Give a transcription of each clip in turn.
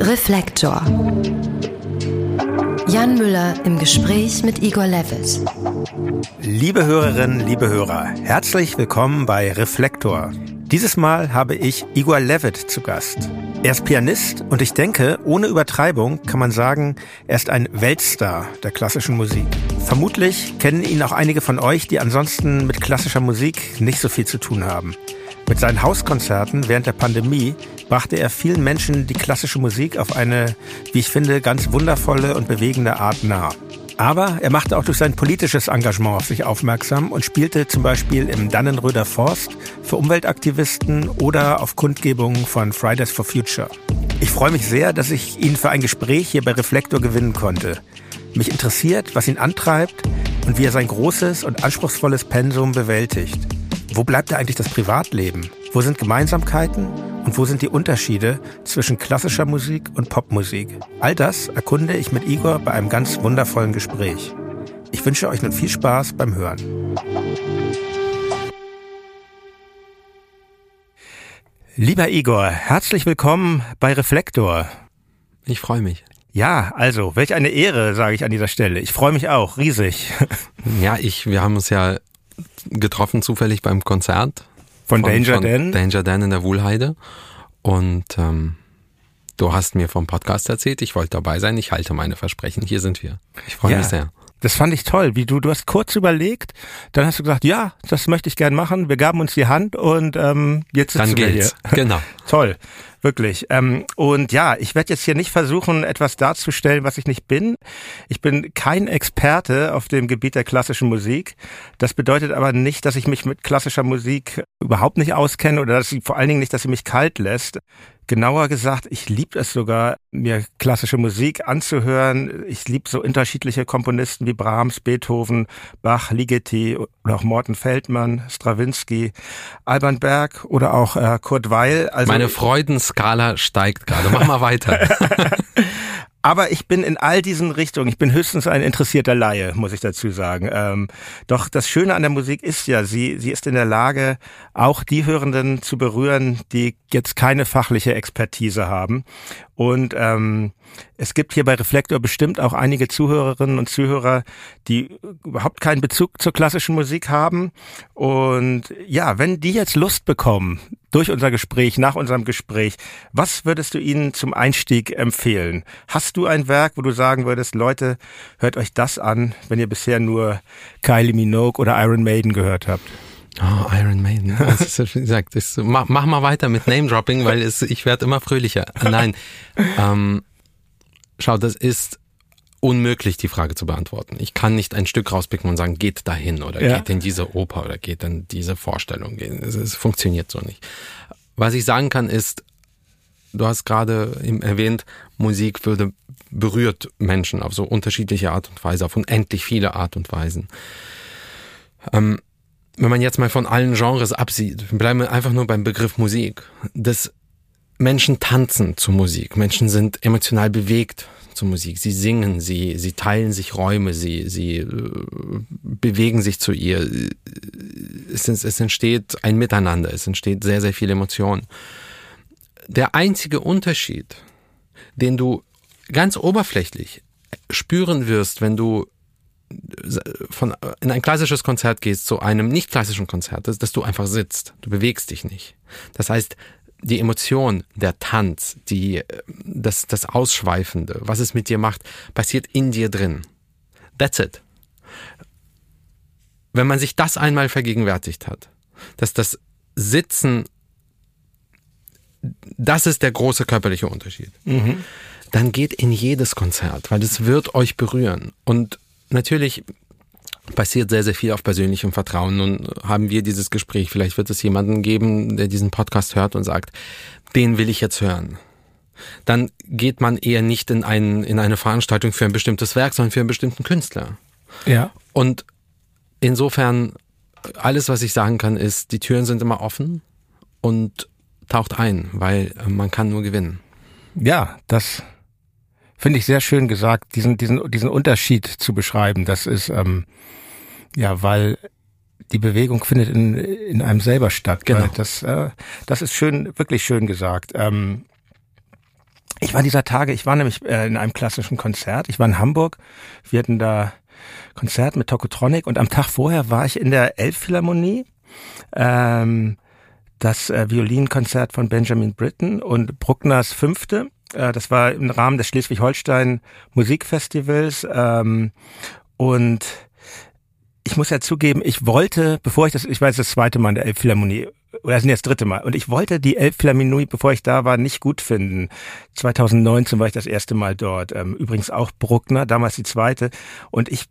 Reflektor. Jan Müller im Gespräch mit Igor Levitt. Liebe Hörerinnen, liebe Hörer, herzlich willkommen bei Reflektor. Dieses Mal habe ich Igor Levitt zu Gast. Er ist Pianist und ich denke, ohne Übertreibung kann man sagen, er ist ein Weltstar der klassischen Musik. Vermutlich kennen ihn auch einige von euch, die ansonsten mit klassischer Musik nicht so viel zu tun haben. Mit seinen Hauskonzerten während der Pandemie brachte er vielen Menschen die klassische Musik auf eine, wie ich finde, ganz wundervolle und bewegende Art nah. Aber er machte auch durch sein politisches Engagement auf sich aufmerksam und spielte zum Beispiel im Dannenröder Forst für Umweltaktivisten oder auf Kundgebungen von Fridays for Future. Ich freue mich sehr, dass ich ihn für ein Gespräch hier bei Reflektor gewinnen konnte. Mich interessiert, was ihn antreibt und wie er sein großes und anspruchsvolles Pensum bewältigt. Wo bleibt da eigentlich das Privatleben? Wo sind Gemeinsamkeiten und wo sind die Unterschiede zwischen klassischer Musik und Popmusik? All das erkunde ich mit Igor bei einem ganz wundervollen Gespräch. Ich wünsche euch nun viel Spaß beim Hören. Lieber Igor, herzlich willkommen bei Reflektor. Ich freue mich. Ja, also, welch eine Ehre, sage ich an dieser Stelle. Ich freue mich auch, riesig. Ja, ich, wir haben uns ja getroffen zufällig beim Konzert. Von, von Danger von Dan? Danger Dan in der Wuhlheide. Und ähm, du hast mir vom Podcast erzählt, ich wollte dabei sein, ich halte meine Versprechen. Hier sind wir. Ich freue ja. mich sehr. Das fand ich toll, wie du, du hast kurz überlegt, dann hast du gesagt, ja, das möchte ich gern machen. Wir gaben uns die Hand und ähm, jetzt sitzen dann wir geht's. hier. Genau. toll, wirklich. Ähm, und ja, ich werde jetzt hier nicht versuchen, etwas darzustellen, was ich nicht bin. Ich bin kein Experte auf dem Gebiet der klassischen Musik. Das bedeutet aber nicht, dass ich mich mit klassischer Musik überhaupt nicht auskenne oder dass sie vor allen Dingen nicht, dass sie mich kalt lässt. Genauer gesagt, ich liebe es sogar, mir klassische Musik anzuhören. Ich liebe so unterschiedliche Komponisten wie Brahms, Beethoven, Bach, Ligeti oder auch Morten Feldmann, Stravinsky, Alban Berg oder auch äh, Kurt Weil. Also Meine Freudenskala steigt gerade. Mach mal weiter. Aber ich bin in all diesen Richtungen, ich bin höchstens ein interessierter Laie, muss ich dazu sagen. Ähm, doch das Schöne an der Musik ist ja, sie, sie ist in der Lage, auch die Hörenden zu berühren, die jetzt keine fachliche Expertise haben. Und ähm, es gibt hier bei Reflektor bestimmt auch einige Zuhörerinnen und Zuhörer, die überhaupt keinen Bezug zur klassischen Musik haben. Und ja, wenn die jetzt Lust bekommen, durch unser Gespräch, nach unserem Gespräch, was würdest du ihnen zum Einstieg empfehlen? Hast du ein Werk, wo du sagen würdest, Leute, hört euch das an, wenn ihr bisher nur Kylie Minogue oder Iron Maiden gehört habt? Oh, Iron Maiden. Das ist, wie gesagt, das, mach, mach mal weiter mit Name Dropping, weil es, ich werde immer fröhlicher. Nein, ähm, schau, das ist unmöglich, die Frage zu beantworten. Ich kann nicht ein Stück rauspicken und sagen, geht dahin oder ja. geht in diese Oper oder geht in diese Vorstellung. Es, es funktioniert so nicht. Was ich sagen kann ist, du hast gerade erwähnt, Musik würde berührt Menschen auf so unterschiedliche Art und Weise, auf unendlich viele Art und Weisen. Ähm, wenn man jetzt mal von allen Genres absieht, bleiben wir einfach nur beim Begriff Musik. Das Menschen tanzen zu Musik. Menschen sind emotional bewegt zu Musik. Sie singen, sie, sie teilen sich Räume, sie, sie äh, bewegen sich zu ihr. Es, es entsteht ein Miteinander, es entsteht sehr, sehr viel Emotion. Der einzige Unterschied, den du ganz oberflächlich spüren wirst, wenn du von, in ein klassisches Konzert gehst zu einem nicht klassischen Konzert, dass, dass du einfach sitzt. Du bewegst dich nicht. Das heißt, die Emotion, der Tanz, die, das, das Ausschweifende, was es mit dir macht, passiert in dir drin. That's it. Wenn man sich das einmal vergegenwärtigt hat, dass das Sitzen, das ist der große körperliche Unterschied, mhm. dann geht in jedes Konzert, weil es wird euch berühren. Und natürlich passiert sehr, sehr viel auf persönlichem Vertrauen. Nun haben wir dieses Gespräch. Vielleicht wird es jemanden geben, der diesen Podcast hört und sagt, den will ich jetzt hören. Dann geht man eher nicht in, ein, in eine Veranstaltung für ein bestimmtes Werk, sondern für einen bestimmten Künstler. Ja. Und insofern, alles, was ich sagen kann, ist, die Türen sind immer offen und taucht ein, weil man kann nur gewinnen. Ja, das finde ich sehr schön gesagt, diesen, diesen, diesen Unterschied zu beschreiben. Das ist, ähm, ja, weil die Bewegung findet in, in einem selber statt. Genau. Das, äh, das ist schön, wirklich schön gesagt. Ähm, Ich war dieser Tage, ich war nämlich äh, in einem klassischen Konzert. Ich war in Hamburg. Wir hatten da Konzert mit Tokotronic und am Tag vorher war ich in der Elbphilharmonie. Ähm, das äh, Violinkonzert von Benjamin Britten und Bruckners Fünfte. Äh, das war im Rahmen des Schleswig-Holstein Musikfestivals. Ähm, und ich muss ja zugeben, ich wollte, bevor ich das, ich weiß das zweite Mal in der Elbphilharmonie, oder das sind jetzt das dritte Mal, und ich wollte die Elbphilharmonie, bevor ich da war, nicht gut finden. 2019 war ich das erste Mal dort. Ähm, übrigens auch Bruckner, damals die zweite. Und ich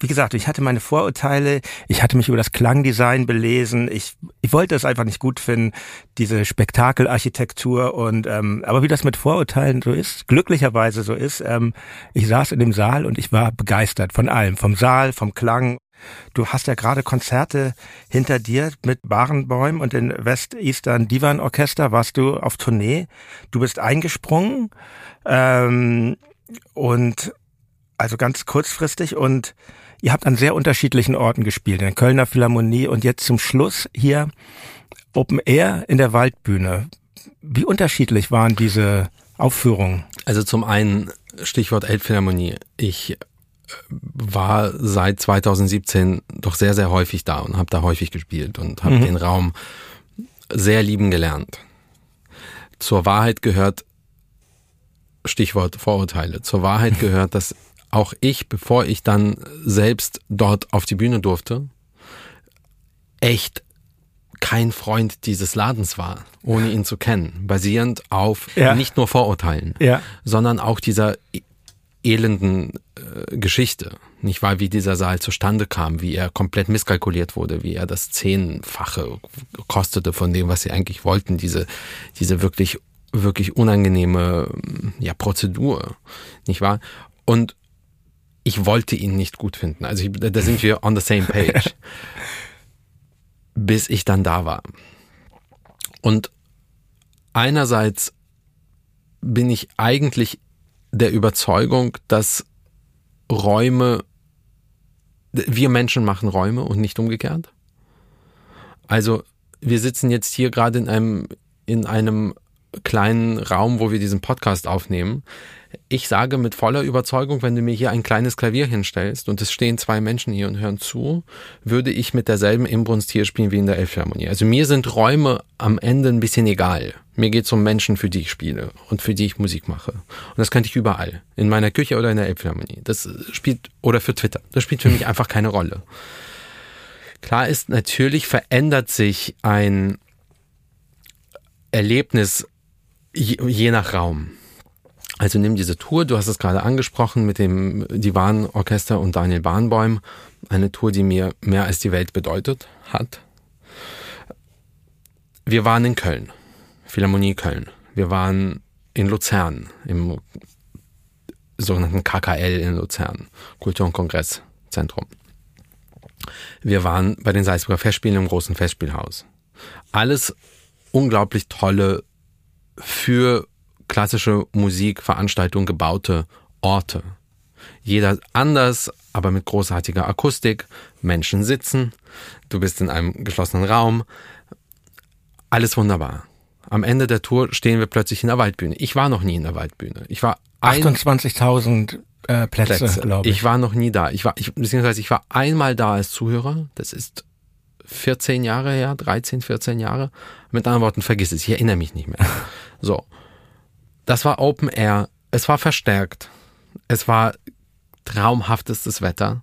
wie gesagt, ich hatte meine Vorurteile, ich hatte mich über das Klangdesign belesen, ich, ich wollte es einfach nicht gut finden, diese Spektakelarchitektur und ähm, aber wie das mit Vorurteilen so ist, glücklicherweise so ist, ähm, ich saß in dem Saal und ich war begeistert von allem, vom Saal, vom Klang. Du hast ja gerade Konzerte hinter dir mit Barenbäum und den West Eastern Divan Orchester, warst du auf Tournee, du bist eingesprungen ähm, und also ganz kurzfristig und Ihr habt an sehr unterschiedlichen Orten gespielt, in der Kölner Philharmonie und jetzt zum Schluss hier Open Air in der Waldbühne. Wie unterschiedlich waren diese Aufführungen? Also zum einen Stichwort Elbphilharmonie. Ich äh, war seit 2017 doch sehr, sehr häufig da und habe da häufig gespielt und habe mhm. den Raum sehr lieben gelernt. Zur Wahrheit gehört, Stichwort Vorurteile, zur Wahrheit gehört, dass auch ich, bevor ich dann selbst dort auf die Bühne durfte, echt kein Freund dieses Ladens war, ohne ihn zu kennen, basierend auf ja. nicht nur Vorurteilen, ja. sondern auch dieser e-, elenden äh, Geschichte, nicht wahr, wie dieser Saal zustande kam, wie er komplett misskalkuliert wurde, wie er das Zehnfache kostete von dem, was sie eigentlich wollten, diese, diese wirklich, wirklich unangenehme, ja, Prozedur, nicht wahr? Und ich wollte ihn nicht gut finden. Also ich, da sind wir on the same page. bis ich dann da war. Und einerseits bin ich eigentlich der Überzeugung, dass Räume, wir Menschen machen Räume und nicht umgekehrt. Also wir sitzen jetzt hier gerade in einem, in einem kleinen Raum, wo wir diesen Podcast aufnehmen. Ich sage mit voller Überzeugung, wenn du mir hier ein kleines Klavier hinstellst und es stehen zwei Menschen hier und hören zu, würde ich mit derselben Inbrunst hier spielen wie in der Elbphilharmonie. Also mir sind Räume am Ende ein bisschen egal. Mir geht es um Menschen, für die ich spiele und für die ich Musik mache. Und das könnte ich überall. In meiner Küche oder in der Elbphilharmonie. Das spielt, oder für Twitter. Das spielt für mich einfach keine Rolle. Klar ist, natürlich verändert sich ein Erlebnis je, je nach Raum. Also nimm diese Tour, du hast es gerade angesprochen mit dem Divan-Orchester und Daniel Bahnbäum, eine Tour, die mir mehr als die Welt bedeutet hat. Wir waren in Köln, Philharmonie Köln. Wir waren in Luzern, im sogenannten KKL in Luzern, Kultur- und Kongresszentrum. Wir waren bei den Salzburger Festspielen im großen Festspielhaus. Alles unglaublich tolle für klassische Musikveranstaltungen gebaute Orte. Jeder anders, aber mit großartiger Akustik. Menschen sitzen. Du bist in einem geschlossenen Raum. Alles wunderbar. Am Ende der Tour stehen wir plötzlich in der Waldbühne. Ich war noch nie in der Waldbühne. Ich war 28.000 äh, Plätze, Plätze. glaube ich. Ich war noch nie da. Ich war, ich, beziehungsweise ich war einmal da als Zuhörer. Das ist 14 Jahre her, 13, 14 Jahre. Mit anderen Worten, vergiss es. Ich erinnere mich nicht mehr. So. Das war Open Air. Es war verstärkt. Es war traumhaftestes Wetter.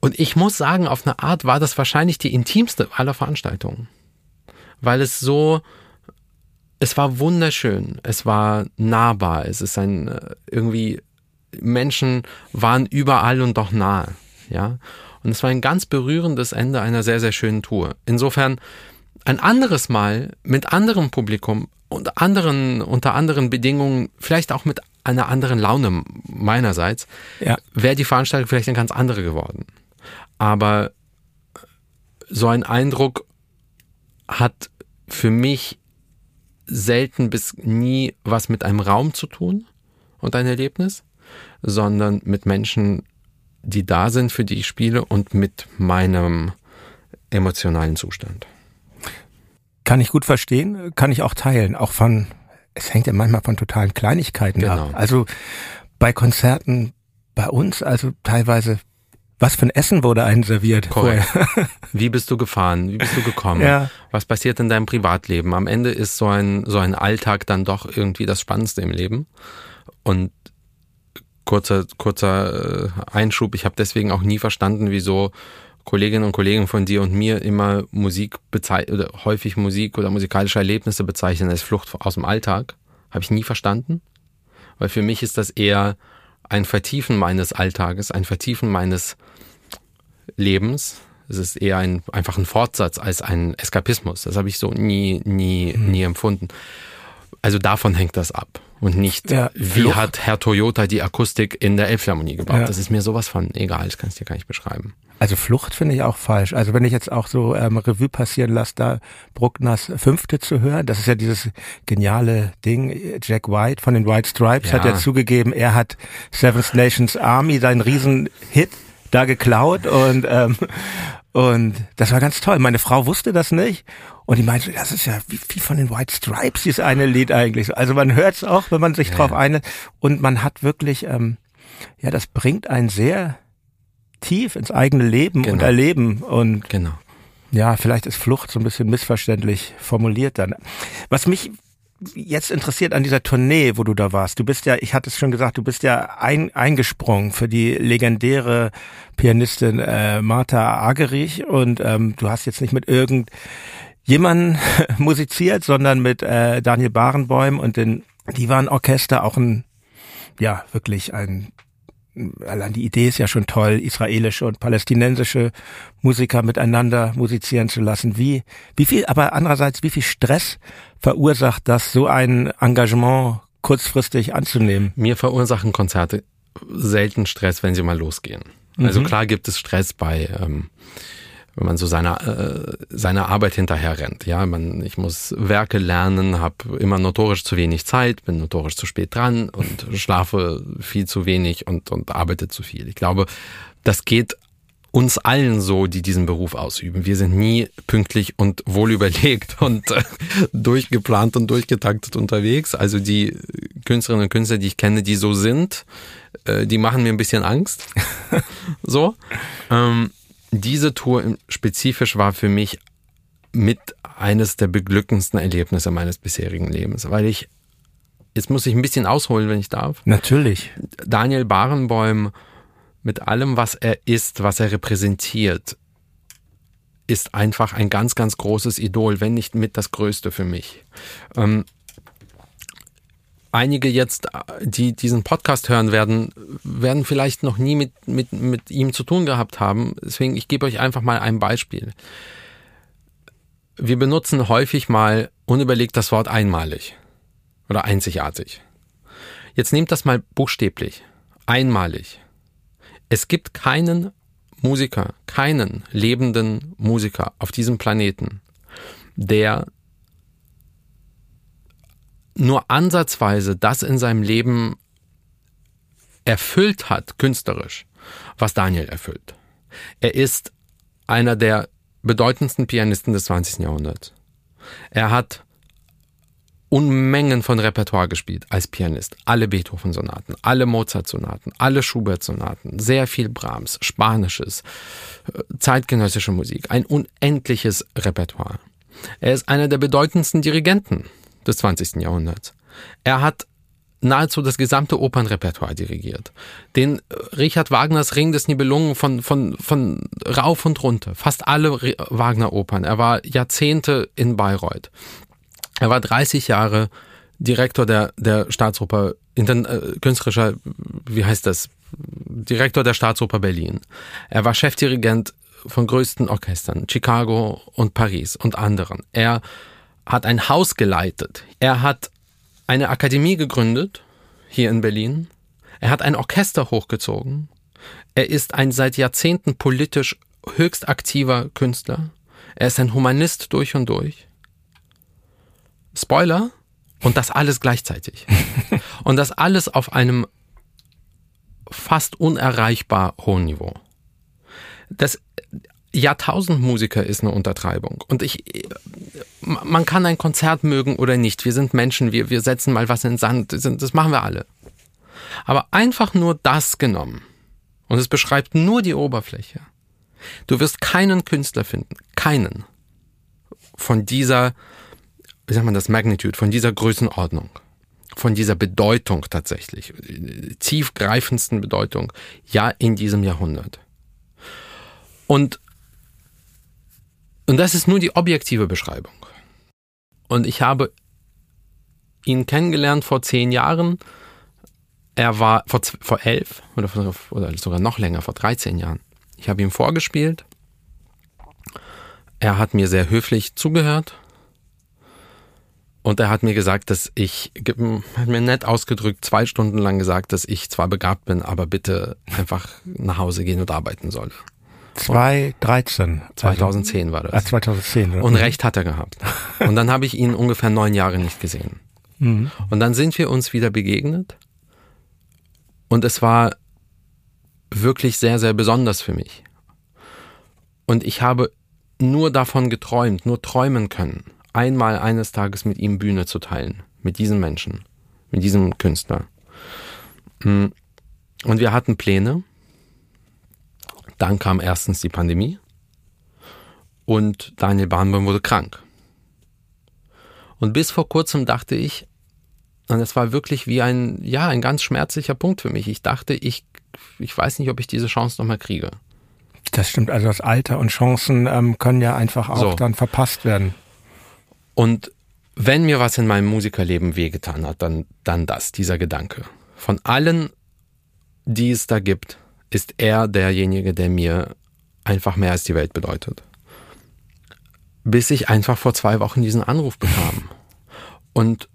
Und ich muss sagen, auf eine Art war das wahrscheinlich die intimste aller Veranstaltungen. Weil es so, es war wunderschön. Es war nahbar. Es ist ein, äh, irgendwie, Menschen waren überall und doch nahe. Ja. Und es war ein ganz berührendes Ende einer sehr, sehr schönen Tour. Insofern, ein anderes Mal mit anderem Publikum und anderen, unter anderen Bedingungen, vielleicht auch mit einer anderen Laune meinerseits, ja. wäre die Veranstaltung vielleicht eine ganz andere geworden. Aber so ein Eindruck hat für mich selten bis nie was mit einem Raum zu tun und ein Erlebnis, sondern mit Menschen, die da sind, für die ich spiele und mit meinem emotionalen Zustand. Kann ich gut verstehen, kann ich auch teilen, auch von es hängt ja manchmal von totalen Kleinigkeiten Genau. ab. Also bei Konzerten bei uns, also teilweise, was für ein Essen wurde einen serviert? Korrekt. Wie bist du gefahren? Wie bist du gekommen? Ja. Was passiert in deinem Privatleben? Am Ende ist so ein, so ein Alltag dann doch irgendwie das Spannendste im Leben. Und kurzer, kurzer äh, Einschub, ich habe deswegen auch nie verstanden, wieso Kolleginnen und Kollegen von dir und mir immer Musik bezeichnen oder häufig Musik oder musikalische Erlebnisse bezeichnen als Flucht aus dem Alltag. Habe ich nie verstanden. Weil für mich ist das eher ein Vertiefen meines Alltages, ein Vertiefen meines Lebens. Es ist eher ein, einfach ein Fortsatz als ein Eskapismus. Das habe ich so nie, nie, Hm. nie empfunden. Also davon hängt das ab. Und nicht, Ja, wie Flucht. hat Herr Toyota die Akustik in der Elbphilharmonie gebaut. Ja. Das ist mir sowas von egal, das kann ich dir gar nicht beschreiben. Also Flucht finde ich auch falsch. Also wenn ich jetzt auch so ähm, Revue passieren lasse, da Bruckners Fünfte zu hören, das ist ja dieses geniale Ding. Jack White von den White Stripes Ja. hat ja zugegeben, er hat Seventh Nations Army, seinen Riesen-Hit, da geklaut und ähm, und das war ganz toll. Meine Frau wusste das nicht und die meinte, das ist ja wie viel von den White Stripes dieses eine Lied eigentlich. Also man hört es auch, wenn man sich drauf einlässt und man hat wirklich, ähm, ja, das bringt einen sehr tief ins eigene Leben und Genau. Erleben und Genau. ja, vielleicht ist Flucht so ein bisschen missverständlich formuliert dann. Was mich jetzt interessiert an dieser Tournee, wo du da warst. Du bist ja, ich hatte es schon gesagt, du bist ja ein, eingesprungen für die legendäre Pianistin äh, Martha Agerich und ähm, du hast jetzt nicht mit irgendjemandem musiziert, sondern mit äh, Daniel Barenboim und den Divan Orchester, auch ein, ja, wirklich ein allein die Idee ist ja schon toll, israelische und palästinensische Musiker miteinander musizieren zu lassen. Wie, wie viel, aber andererseits, wie viel Stress verursacht das, so ein Engagement kurzfristig anzunehmen? Mir verursachen Konzerte selten Stress, wenn sie mal losgehen. Also klar gibt es Stress bei, ähm, wenn man so seiner äh, seiner Arbeit hinterher rennt. Ja, man, ich muss Werke lernen, habe immer notorisch zu wenig Zeit, bin notorisch zu spät dran und schlafe viel zu wenig und und arbeite zu viel. Ich glaube, das geht uns allen so, die diesen Beruf ausüben. Wir sind nie pünktlich und wohl überlegt und äh, durchgeplant und durchgetaktet unterwegs. Also die Künstlerinnen und Künstler, die ich kenne, die so sind, äh, die machen mir ein bisschen Angst. so. Ähm, diese Tour spezifisch war für mich mit eines der beglückendsten Erlebnisse meines bisherigen Lebens, weil ich, jetzt muss ich ein bisschen ausholen, wenn ich darf. Natürlich. Daniel Barenboim mit allem, was er ist, was er repräsentiert, ist einfach ein ganz, ganz großes Idol, wenn nicht mit das Größte für mich. Ähm, einige jetzt, die diesen Podcast hören werden, werden vielleicht noch nie mit, mit, mit ihm zu tun gehabt haben. Deswegen, ich gebe euch einfach mal ein Beispiel. Wir benutzen häufig mal unüberlegt das Wort einmalig oder einzigartig. Jetzt nehmt das mal buchstäblich. Einmalig. Es gibt keinen Musiker, keinen lebenden Musiker auf diesem Planeten, der nur ansatzweise das in seinem Leben erfüllt hat, künstlerisch, was Daniel erfüllt. Er ist einer der bedeutendsten Pianisten des 20. Jahrhunderts. Er hat Unmengen von Repertoire gespielt als Pianist. Alle Beethoven-Sonaten, alle Mozart-Sonaten, alle Schubert-Sonaten, sehr viel Brahms, Spanisches, äh, zeitgenössische Musik, ein unendliches Repertoire. Er ist einer der bedeutendsten Dirigenten des 20. Jahrhunderts. Er hat nahezu das gesamte Opernrepertoire dirigiert. Den äh, Richard Wagners Ring des Nibelungen von, von, von rauf und runter. Fast alle Wagner-Opern. Er war Jahrzehnte in Bayreuth. Er war 30 Jahre Direktor der, der Staatsoper, intern, äh, künstlerischer, wie heißt das? Direktor der Staatsoper Berlin. Er war Chefdirigent von größten Orchestern, Chicago und Paris und anderen. Er hat ein Haus geleitet. Er hat eine Akademie gegründet, hier in Berlin. Er hat ein Orchester hochgezogen. Er ist ein seit Jahrzehnten politisch höchst aktiver Künstler. Er ist ein Humanist durch und durch. Spoiler. Und das alles gleichzeitig. und das alles auf einem fast unerreichbar hohen Niveau. Das, Jahrtausendmusiker ist eine Untertreibung. Und ich, man kann ein Konzert mögen oder nicht. Wir sind Menschen, wir, wir setzen mal was in den Sand. Das machen wir alle. Aber einfach nur das genommen. Und es beschreibt nur die Oberfläche. Du wirst keinen Künstler finden. Keinen. Von dieser, wie sagt man das, Magnitude, von dieser Größenordnung. Von dieser Bedeutung tatsächlich. Tiefgreifendsten Bedeutung. Ja, in diesem Jahrhundert. Und und das ist nur die objektive Beschreibung. Und ich habe ihn kennengelernt vor zehn Jahren. Er war vor, vor elf oder, oder sogar noch länger, vor 13 Jahren. Ich habe ihm vorgespielt. Er hat mir sehr höflich zugehört. Und er hat mir gesagt, dass ich, hat mir nett ausgedrückt, zwei Stunden lang gesagt, dass ich zwar begabt bin, aber bitte einfach nach Hause gehen und arbeiten solle. 2013. 2010 war das. Ah, 2010. Oder? Und recht hat er gehabt. Und dann habe ich ihn ungefähr neun Jahre nicht gesehen. Mhm. Und dann sind wir uns wieder begegnet. Und es war wirklich sehr, sehr besonders für mich. Und ich habe nur davon geträumt, nur träumen können, einmal eines Tages mit ihm Bühne zu teilen. Mit diesem Menschen. Mit diesem Künstler. Und wir hatten Pläne. Dann kam erstens die Pandemie und Daniel Bahnbaum wurde krank. Und bis vor kurzem dachte ich, und es war wirklich wie ein, ja, ein ganz schmerzlicher Punkt für mich. Ich dachte, ich, ich weiß nicht, ob ich diese Chance nochmal kriege. Das stimmt, also das Alter und Chancen ähm, können ja einfach auch so. dann verpasst werden. Und wenn mir was in meinem Musikerleben wehgetan hat, dann, dann das, dieser Gedanke. Von allen, die es da gibt, ist er derjenige, der mir einfach mehr als die Welt bedeutet. Bis ich einfach vor zwei Wochen diesen Anruf bekam. Und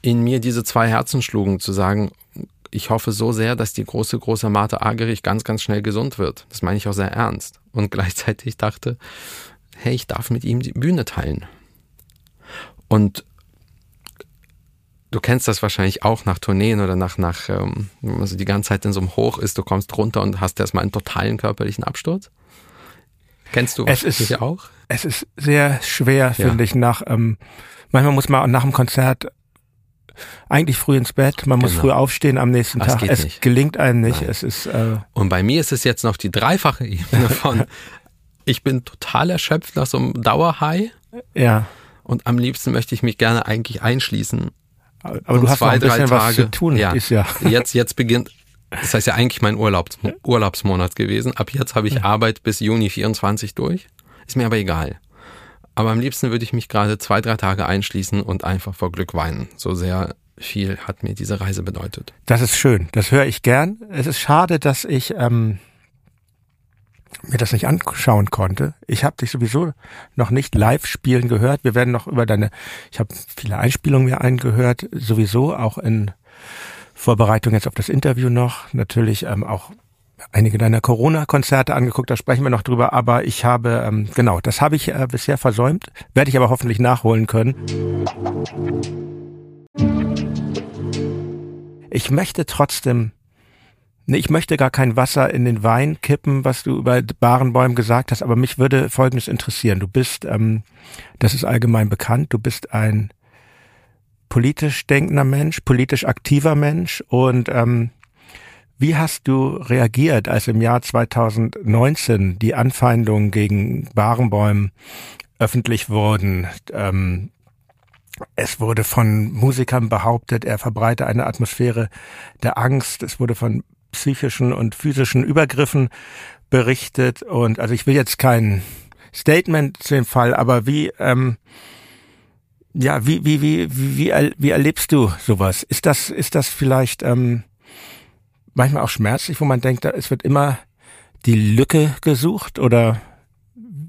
in mir diese zwei Herzen schlugen, zu sagen, ich hoffe so sehr, dass die große, große Martha Agerich ganz, ganz schnell gesund wird. Das meine ich auch sehr ernst. Und gleichzeitig dachte, hey, ich darf mit ihm die Bühne teilen. Und du kennst das wahrscheinlich auch nach Tourneen oder nach, nach ähm, also die ganze Zeit in so einem Hoch ist, du kommst runter und hast erstmal einen totalen körperlichen Absturz. Kennst du es ist, auch? Es ist sehr schwer, finde ja. ich, nach, ähm, manchmal muss man nach dem Konzert eigentlich früh ins Bett, man muss genau. früh aufstehen am nächsten das Tag. Es nicht. gelingt einem nicht. Nein. Es ist, äh und bei mir ist es jetzt noch die dreifache Ebene von, ich bin total erschöpft nach so einem Dauerhigh. Ja. Und am liebsten möchte ich mich gerne eigentlich einschließen aber du hast zwei, noch ein bisschen Tage, was zu tun. Ja. Ist ja. Jetzt, jetzt beginnt, das heißt ja eigentlich mein Urlaubs, Urlaubsmonat gewesen. Ab jetzt habe ich ja. Arbeit bis Juni 24 durch. Ist mir aber egal. Aber am liebsten würde ich mich gerade zwei, drei Tage einschließen und einfach vor Glück weinen. So sehr viel hat mir diese Reise bedeutet. Das ist schön. Das höre ich gern. Es ist schade, dass ich ähm, mir das nicht anschauen konnte. Ich habe dich sowieso noch nicht live spielen gehört. Wir werden noch über deine, ich habe viele Einspielungen mir eingehört, sowieso auch in Vorbereitung jetzt auf das Interview noch. Natürlich ähm, auch einige deiner Corona-Konzerte angeguckt, da sprechen wir noch drüber, aber ich habe, ähm, genau, das habe ich äh, bisher versäumt, werde ich aber hoffentlich nachholen können. Ich möchte trotzdem Nee, ich möchte gar kein Wasser in den Wein kippen, was du über Barenbäumen gesagt hast, aber mich würde Folgendes interessieren. Du bist, ähm, das ist allgemein bekannt, du bist ein politisch denkender Mensch, politisch aktiver Mensch und ähm, wie hast du reagiert, als im Jahr 2019 die Anfeindungen gegen Barenbäumen öffentlich wurden? Ähm, es wurde von Musikern behauptet, er verbreite eine Atmosphäre der Angst. Es wurde von psychischen und physischen Übergriffen berichtet. Und also ich will jetzt kein Statement zu dem Fall, aber wie, ähm, ja, wie, wie, wie, wie, wie erlebst du sowas? Ist das, ist das vielleicht ähm, manchmal auch schmerzlich, wo man denkt, es wird immer die Lücke gesucht oder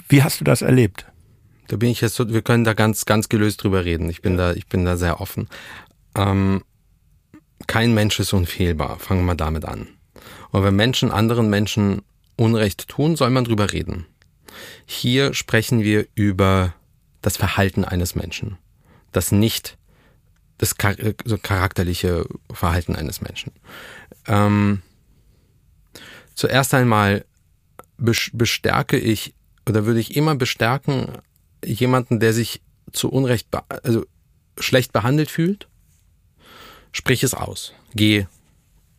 wie hast du das erlebt? Da bin ich jetzt so, wir können da ganz, ganz gelöst drüber reden. Ich bin da, ich bin da sehr offen. Ähm, kein Mensch ist unfehlbar. Fangen wir damit an. Und wenn Menschen anderen Menschen Unrecht tun, soll man drüber reden. Hier sprechen wir über das Verhalten eines Menschen. Das nicht das charakterliche Verhalten eines Menschen. Ähm, zuerst einmal bestärke ich oder würde ich immer bestärken, jemanden, der sich zu Unrecht, also schlecht behandelt fühlt, sprich es aus. Geh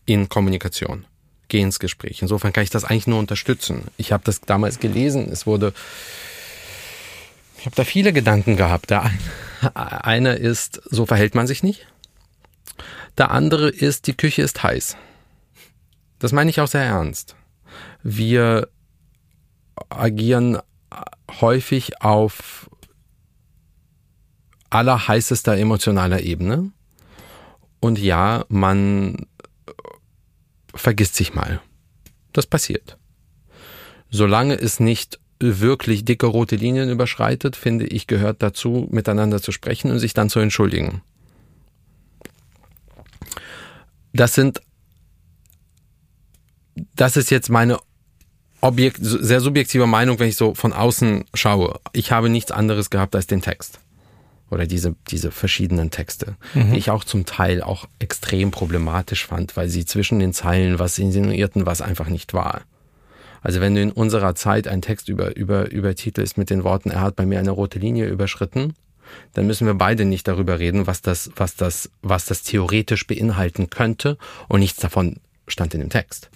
in Kommunikation. Geh ins Gespräch. Insofern kann ich das eigentlich nur unterstützen. Ich habe das damals gelesen. Es wurde, ich habe da viele Gedanken gehabt. Der eine ist, so verhält man sich nicht. Der andere ist, die Küche ist heiß. Das meine ich auch sehr ernst. Wir agieren häufig auf allerheißester emotionaler Ebene. Und ja, man vergisst sich mal. Das passiert. Solange es nicht wirklich dicke rote Linien überschreitet, finde ich, gehört dazu, miteinander zu sprechen und sich dann zu entschuldigen. Das sind, das ist jetzt meine objekt, sehr subjektive Meinung, wenn ich so von außen schaue. Ich habe nichts anderes gehabt als den Text oder diese, diese verschiedenen Texte, mhm. die ich auch zum Teil auch extrem problematisch fand, weil sie zwischen den Zeilen was insinuierten, was einfach nicht war. Also wenn du in unserer Zeit einen Text über, über, übertitelst mit den Worten, er hat bei mir eine rote Linie überschritten, dann müssen wir beide nicht darüber reden, was das, was das, was das theoretisch beinhalten könnte und nichts davon stand in dem Text.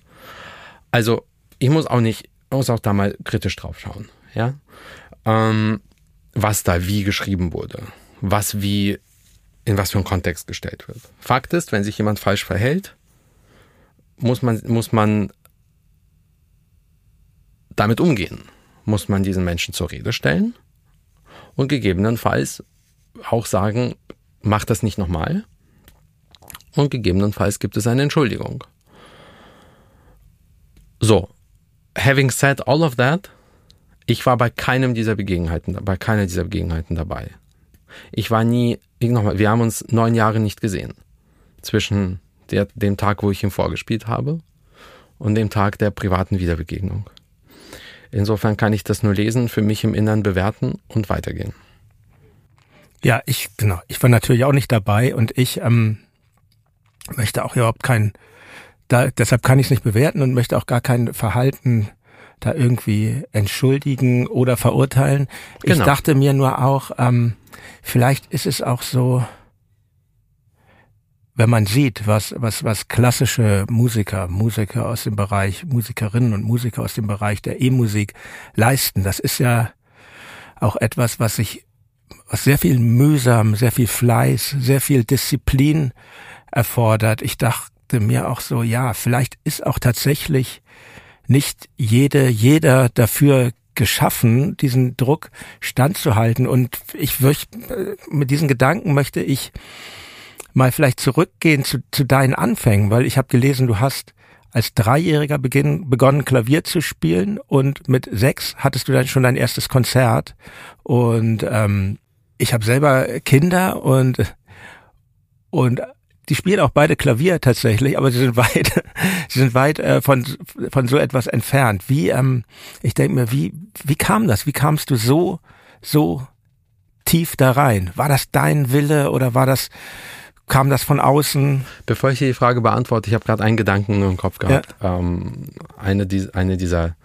Also ich muss auch nicht, muss auch da mal kritisch drauf schauen, ja, ähm, was da wie geschrieben wurde was wie in was für einen Kontext gestellt wird. Fakt ist, wenn sich jemand falsch verhält, muss man, muss man damit umgehen. Muss man diesen Menschen zur Rede stellen und gegebenenfalls auch sagen, mach das nicht nochmal. Und gegebenenfalls gibt es eine Entschuldigung. So, having said all of that, ich war bei keinem dieser Begebenheiten, bei keiner dieser Begebenheiten dabei. Ich war nie, nochmal, wir haben uns neun Jahre nicht gesehen. Zwischen der, dem Tag, wo ich ihm vorgespielt habe und dem Tag der privaten Wiederbegegnung. Insofern kann ich das nur lesen, für mich im Innern bewerten und weitergehen. Ja, ich, genau. Ich war natürlich auch nicht dabei und ich ähm, möchte auch überhaupt kein, da, deshalb kann ich es nicht bewerten und möchte auch gar kein Verhalten da irgendwie entschuldigen oder verurteilen. Genau. Ich dachte mir nur auch, ähm, vielleicht ist es auch so, wenn man sieht, was, was, was klassische Musiker, Musiker aus dem Bereich, Musikerinnen und Musiker aus dem Bereich der E-Musik leisten, das ist ja auch etwas, was sich, was sehr viel mühsam, sehr viel Fleiß, sehr viel Disziplin erfordert. Ich dachte mir auch so, ja, vielleicht ist auch tatsächlich nicht jede, jeder dafür geschaffen, diesen Druck standzuhalten. Und ich möchte, mit diesen Gedanken möchte ich mal vielleicht zurückgehen zu, zu deinen Anfängen, weil ich habe gelesen, du hast als Dreijähriger beginn, begonnen, Klavier zu spielen und mit sechs hattest du dann schon dein erstes Konzert. Und ähm, ich habe selber Kinder und und die spielen auch beide Klavier tatsächlich, aber sie sind weit, sie sind weit äh, von von so etwas entfernt. Wie, ähm, ich denke mir, wie wie kam das? Wie kamst du so so tief da rein? War das dein Wille oder war das kam das von außen? Bevor ich die Frage beantworte, ich habe gerade einen Gedanken im Kopf gehabt. Ja. Ähm, eine, die, eine dieser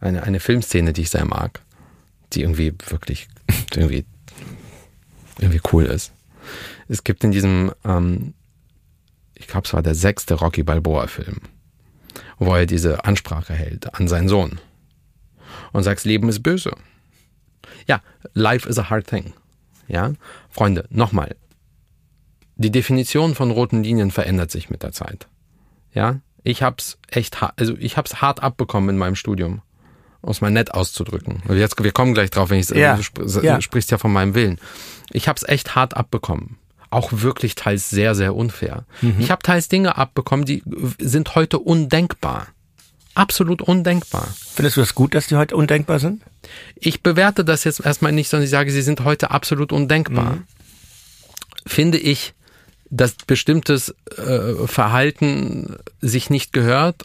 eine eine Filmszene, die ich sehr mag, die irgendwie wirklich irgendwie irgendwie cool ist. Es gibt in diesem ähm, ich glaube, es war der sechste Rocky Balboa-Film, wo er diese Ansprache hält an seinen Sohn und sagt, Leben ist böse. Ja, life is a hard thing. Ja, Freunde, nochmal. Die Definition von roten Linien verändert sich mit der Zeit. Ja, ich hab's echt, also ich hab's hart abbekommen in meinem Studium, um es mal nett auszudrücken. Jetzt, wir kommen gleich drauf, wenn ich ja. du sp ja. sprichst ja von meinem Willen. Ich hab's echt hart abbekommen auch wirklich teils sehr, sehr unfair. Mhm. Ich habe teils Dinge abbekommen, die sind heute undenkbar. Absolut undenkbar. Findest du das gut, dass die heute undenkbar sind? Ich bewerte das jetzt erstmal nicht, sondern ich sage, sie sind heute absolut undenkbar. Mhm. Finde ich dass bestimmtes äh, Verhalten sich nicht gehört,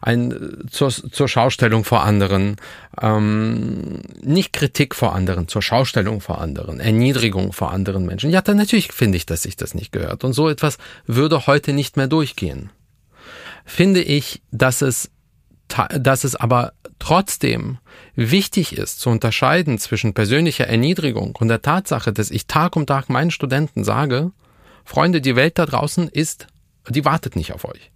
ein, zur, zur Schaustellung vor anderen, ähm, nicht Kritik vor anderen, zur Schaustellung vor anderen, Erniedrigung vor anderen Menschen. Ja, dann natürlich finde ich, dass sich das nicht gehört. Und so etwas würde heute nicht mehr durchgehen. Finde ich, dass es dass es aber trotzdem wichtig ist zu unterscheiden zwischen persönlicher Erniedrigung und der Tatsache, dass ich Tag um Tag meinen Studenten sage, Freunde, die Welt da draußen ist, die wartet nicht auf euch.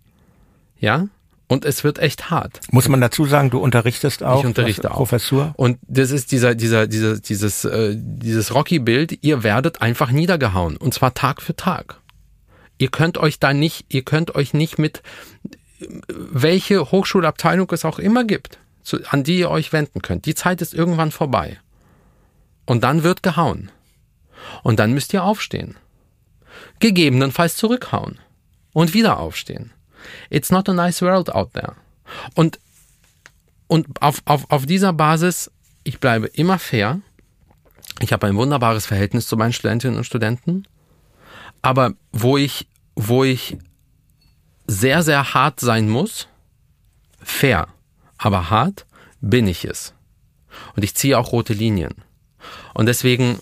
Ja? Und es wird echt hart. Muss man dazu sagen, du unterrichtest auch? Ich unterrichte auch. Professur? Und das ist dieser, dieser, dieser, dieses, äh, dieses Rocky-Bild, ihr werdet einfach niedergehauen. Und zwar Tag für Tag. Ihr könnt euch da nicht, ihr könnt euch nicht mit, welche Hochschulabteilung es auch immer gibt, zu, an die ihr euch wenden könnt. Die Zeit ist irgendwann vorbei. Und dann wird gehauen. Und dann müsst ihr aufstehen. Gegebenenfalls zurückhauen. Und wieder aufstehen. It's not a nice world out there. Und, und auf, auf, auf dieser Basis, ich bleibe immer fair. Ich habe ein wunderbares Verhältnis zu meinen Studentinnen und Studenten. Aber wo ich, wo ich sehr, sehr hart sein muss, fair, aber hart, bin ich es. Und ich ziehe auch rote Linien. Und deswegen,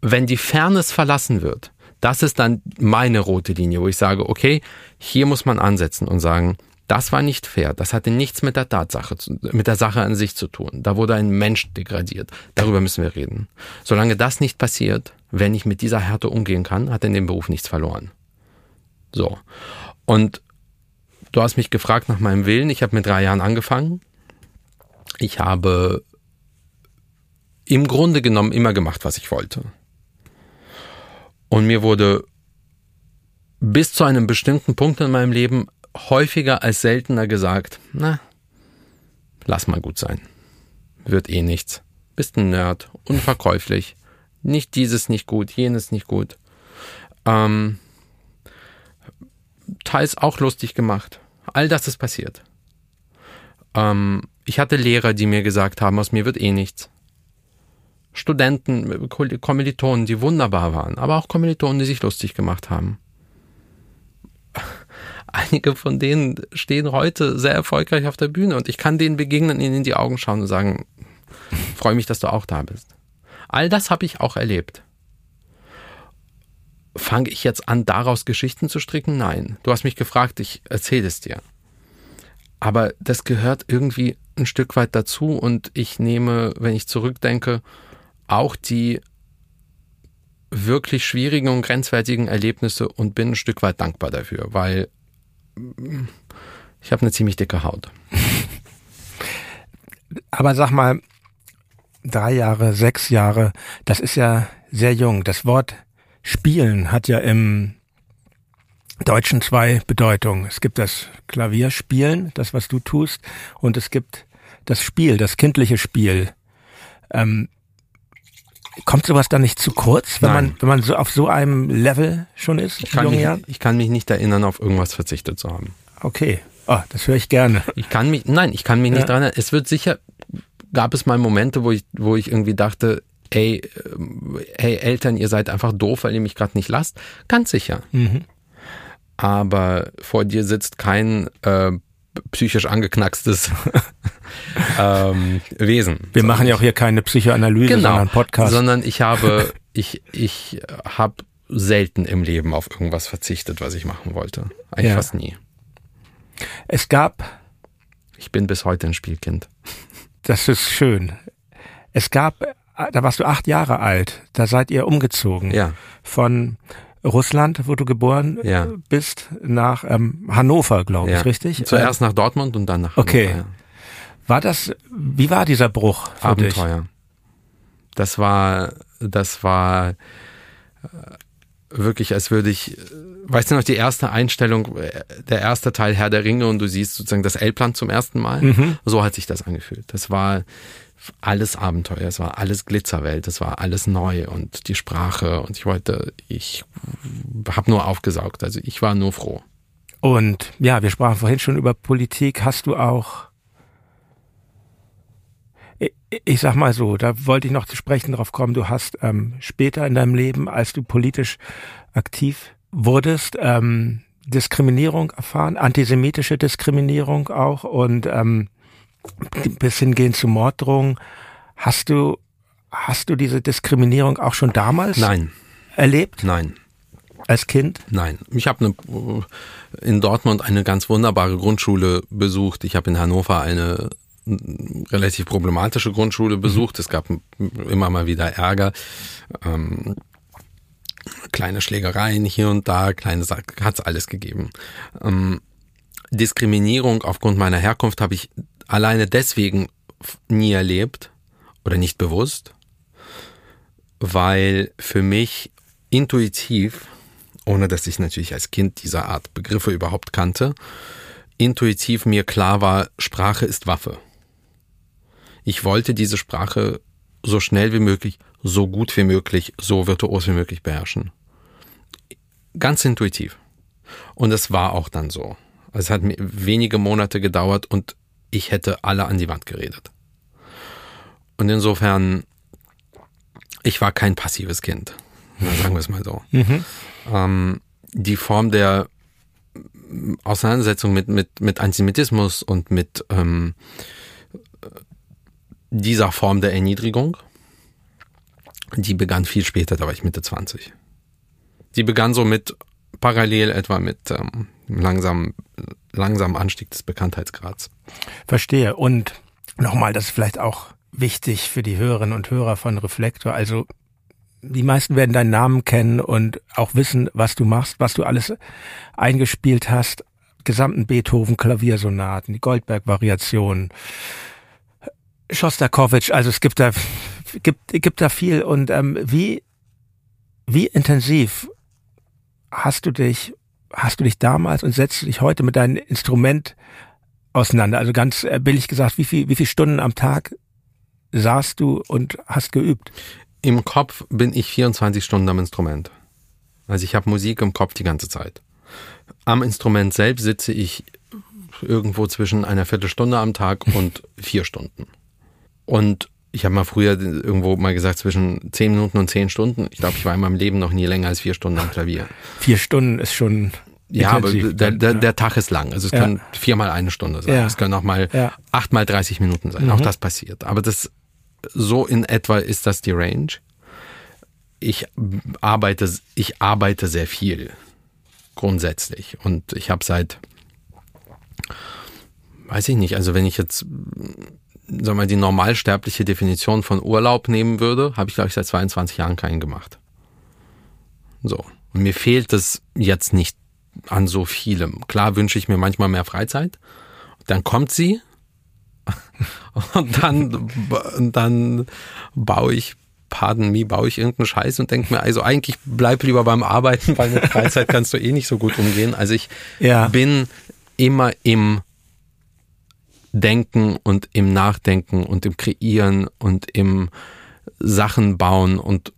wenn die Fairness verlassen wird, das ist dann meine rote Linie, wo ich sage, okay, hier muss man ansetzen und sagen, das war nicht fair. Das hatte nichts mit der Tatsache, mit der Sache an sich zu tun. Da wurde ein Mensch degradiert. Darüber müssen wir reden. Solange das nicht passiert, wenn ich mit dieser Härte umgehen kann, hat in dem Beruf nichts verloren. So. Und du hast mich gefragt nach meinem Willen. Ich habe mit drei Jahren angefangen. Ich habe im Grunde genommen immer gemacht, was ich wollte. Und mir wurde bis zu einem bestimmten Punkt in meinem Leben häufiger als seltener gesagt, na, lass mal gut sein. Wird eh nichts. Bist ein Nerd, unverkäuflich. Nicht dieses nicht gut, jenes nicht gut. Ähm, teils auch lustig gemacht. All das ist passiert. Ähm, ich hatte Lehrer, die mir gesagt haben, aus mir wird eh nichts. Studenten, Kommilitonen, die wunderbar waren, aber auch Kommilitonen, die sich lustig gemacht haben. Einige von denen stehen heute sehr erfolgreich auf der Bühne und ich kann denen begegnen, ihnen in die Augen schauen und sagen, freue mich, dass du auch da bist. All das habe ich auch erlebt. Fange ich jetzt an, daraus Geschichten zu stricken? Nein. Du hast mich gefragt, ich erzähle es dir. Aber das gehört irgendwie ein Stück weit dazu und ich nehme, wenn ich zurückdenke, auch die wirklich schwierigen und grenzwertigen Erlebnisse und bin ein Stück weit dankbar dafür, weil ich habe eine ziemlich dicke Haut. Aber sag mal, drei Jahre, sechs Jahre, das ist ja sehr jung. Das Wort Spielen hat ja im Deutschen zwei Bedeutungen. Es gibt das Klavierspielen, das was du tust, und es gibt das Spiel, das kindliche Spiel. Ähm, Kommt sowas dann nicht zu kurz, wenn Nein. man, wenn man so auf so einem Level schon ist? Ich kann, mich, ich kann mich nicht erinnern, auf irgendwas verzichtet zu haben. Okay. Oh, das höre ich gerne. Ich kann mich, nein, ich kann mich nicht ja. daran erinnern. Es wird sicher, gab es mal Momente, wo ich, wo ich irgendwie dachte, ey, hey Eltern, ihr seid einfach doof, weil ihr mich gerade nicht lasst. Ganz sicher. Mhm. Aber vor dir sitzt kein äh, psychisch angeknackstes ähm, Wesen. Wir so machen ja auch hier keine Psychoanalyse, genau, sondern Podcast. Sondern ich habe, ich, ich habe selten im Leben auf irgendwas verzichtet, was ich machen wollte. Eigentlich ja. fast nie. Es gab. Ich bin bis heute ein Spielkind. Das ist schön. Es gab, da warst du acht Jahre alt, da seid ihr umgezogen. Ja. Von Russland, wo du geboren ja. bist, nach ähm, Hannover, glaube ich, ja. richtig? Zuerst nach Dortmund und dann nach Hannover. Okay. War das, wie war dieser Bruch? Für Abenteuer. Dich? Das war, das war äh, wirklich, als würde ich, weißt du noch, die erste Einstellung, äh, der erste Teil Herr der Ringe und du siehst sozusagen das Elbland zum ersten Mal. Mhm. So hat sich das angefühlt. Das war alles Abenteuer, es war alles Glitzerwelt, es war alles neu und die Sprache und ich wollte, ich habe nur aufgesaugt, also ich war nur froh. Und ja, wir sprachen vorhin schon über Politik. Hast du auch, ich, ich sag mal so, da wollte ich noch zu sprechen drauf kommen, du hast ähm, später in deinem Leben, als du politisch aktiv wurdest, ähm, Diskriminierung erfahren, antisemitische Diskriminierung auch und ähm, bis hingehen zu Morddrohungen. Hast du, hast du diese Diskriminierung auch schon damals Nein. erlebt? Nein. als Kind? Nein, ich habe in Dortmund eine ganz wunderbare Grundschule besucht. Ich habe in Hannover eine relativ problematische Grundschule besucht. Es gab immer mal wieder Ärger. Ähm, kleine Schlägereien hier und da, kleine hat's alles gegeben. Ähm, Diskriminierung aufgrund meiner Herkunft habe ich alleine deswegen nie erlebt oder nicht bewusst, weil für mich intuitiv, ohne dass ich natürlich als Kind dieser Art Begriffe überhaupt kannte, intuitiv mir klar war, Sprache ist Waffe. Ich wollte diese Sprache so schnell wie möglich, so gut wie möglich, so virtuos wie möglich beherrschen. Ganz intuitiv. Und es war auch dann so. Es hat wenige Monate gedauert und ich hätte alle an die Wand geredet. Und insofern, ich war kein passives Kind. sagen wir es mal so. Mhm. Ähm, die Form der Auseinandersetzung mit, mit, mit Antisemitismus und mit ähm, dieser Form der Erniedrigung, die begann viel später, da war ich Mitte 20. Die begann so mit parallel etwa mit ähm, langsam, langsamen Anstieg des Bekanntheitsgrads. Verstehe. Und nochmal, das ist vielleicht auch wichtig für die Hörerinnen und Hörer von Reflektor. Also die meisten werden deinen Namen kennen und auch wissen, was du machst, was du alles eingespielt hast. Gesamten Beethoven Klaviersonaten, die Goldberg-Variationen, Schostakowitsch, also es gibt da gibt gibt da viel und ähm, wie wie intensiv hast du dich hast du dich damals und setzt du dich heute mit deinem Instrument auseinander? Also ganz äh, billig gesagt, wie viel wie viele Stunden am Tag saßt du und hast geübt? Im Kopf bin ich 24 Stunden am Instrument. Also ich habe Musik im Kopf die ganze Zeit. Am Instrument selbst sitze ich irgendwo zwischen einer Viertelstunde am Tag und vier Stunden. Und ich habe mal früher irgendwo mal gesagt, zwischen zehn Minuten und zehn Stunden. Ich glaube, ich war in meinem Leben noch nie länger als vier Stunden am Klavier. Vier Stunden ist schon. Ja, aber der, der, der Tag ist lang. Also es ja. können viermal eine Stunde sein. Ja. Es können auch mal ja. achtmal 30 Minuten sein. Mhm. Auch das passiert. Aber das so in etwa ist das die Range. Ich arbeite, ich arbeite sehr viel grundsätzlich und ich habe seit, weiß ich nicht, also wenn ich jetzt sagen wir mal, die normalsterbliche Definition von Urlaub nehmen würde, habe ich, glaube ich, seit 22 Jahren keinen gemacht. So. Und mir fehlt es jetzt nicht an so vielem. Klar wünsche ich mir manchmal mehr Freizeit. Dann kommt sie. Und dann, dann baue ich, pardon me, baue ich irgendeinen Scheiß und denke mir, also eigentlich bleib lieber beim Arbeiten, weil mit Freizeit kannst du eh nicht so gut umgehen. Also ich ja. bin immer im Denken und im Nachdenken und im Kreieren und im Sachen bauen und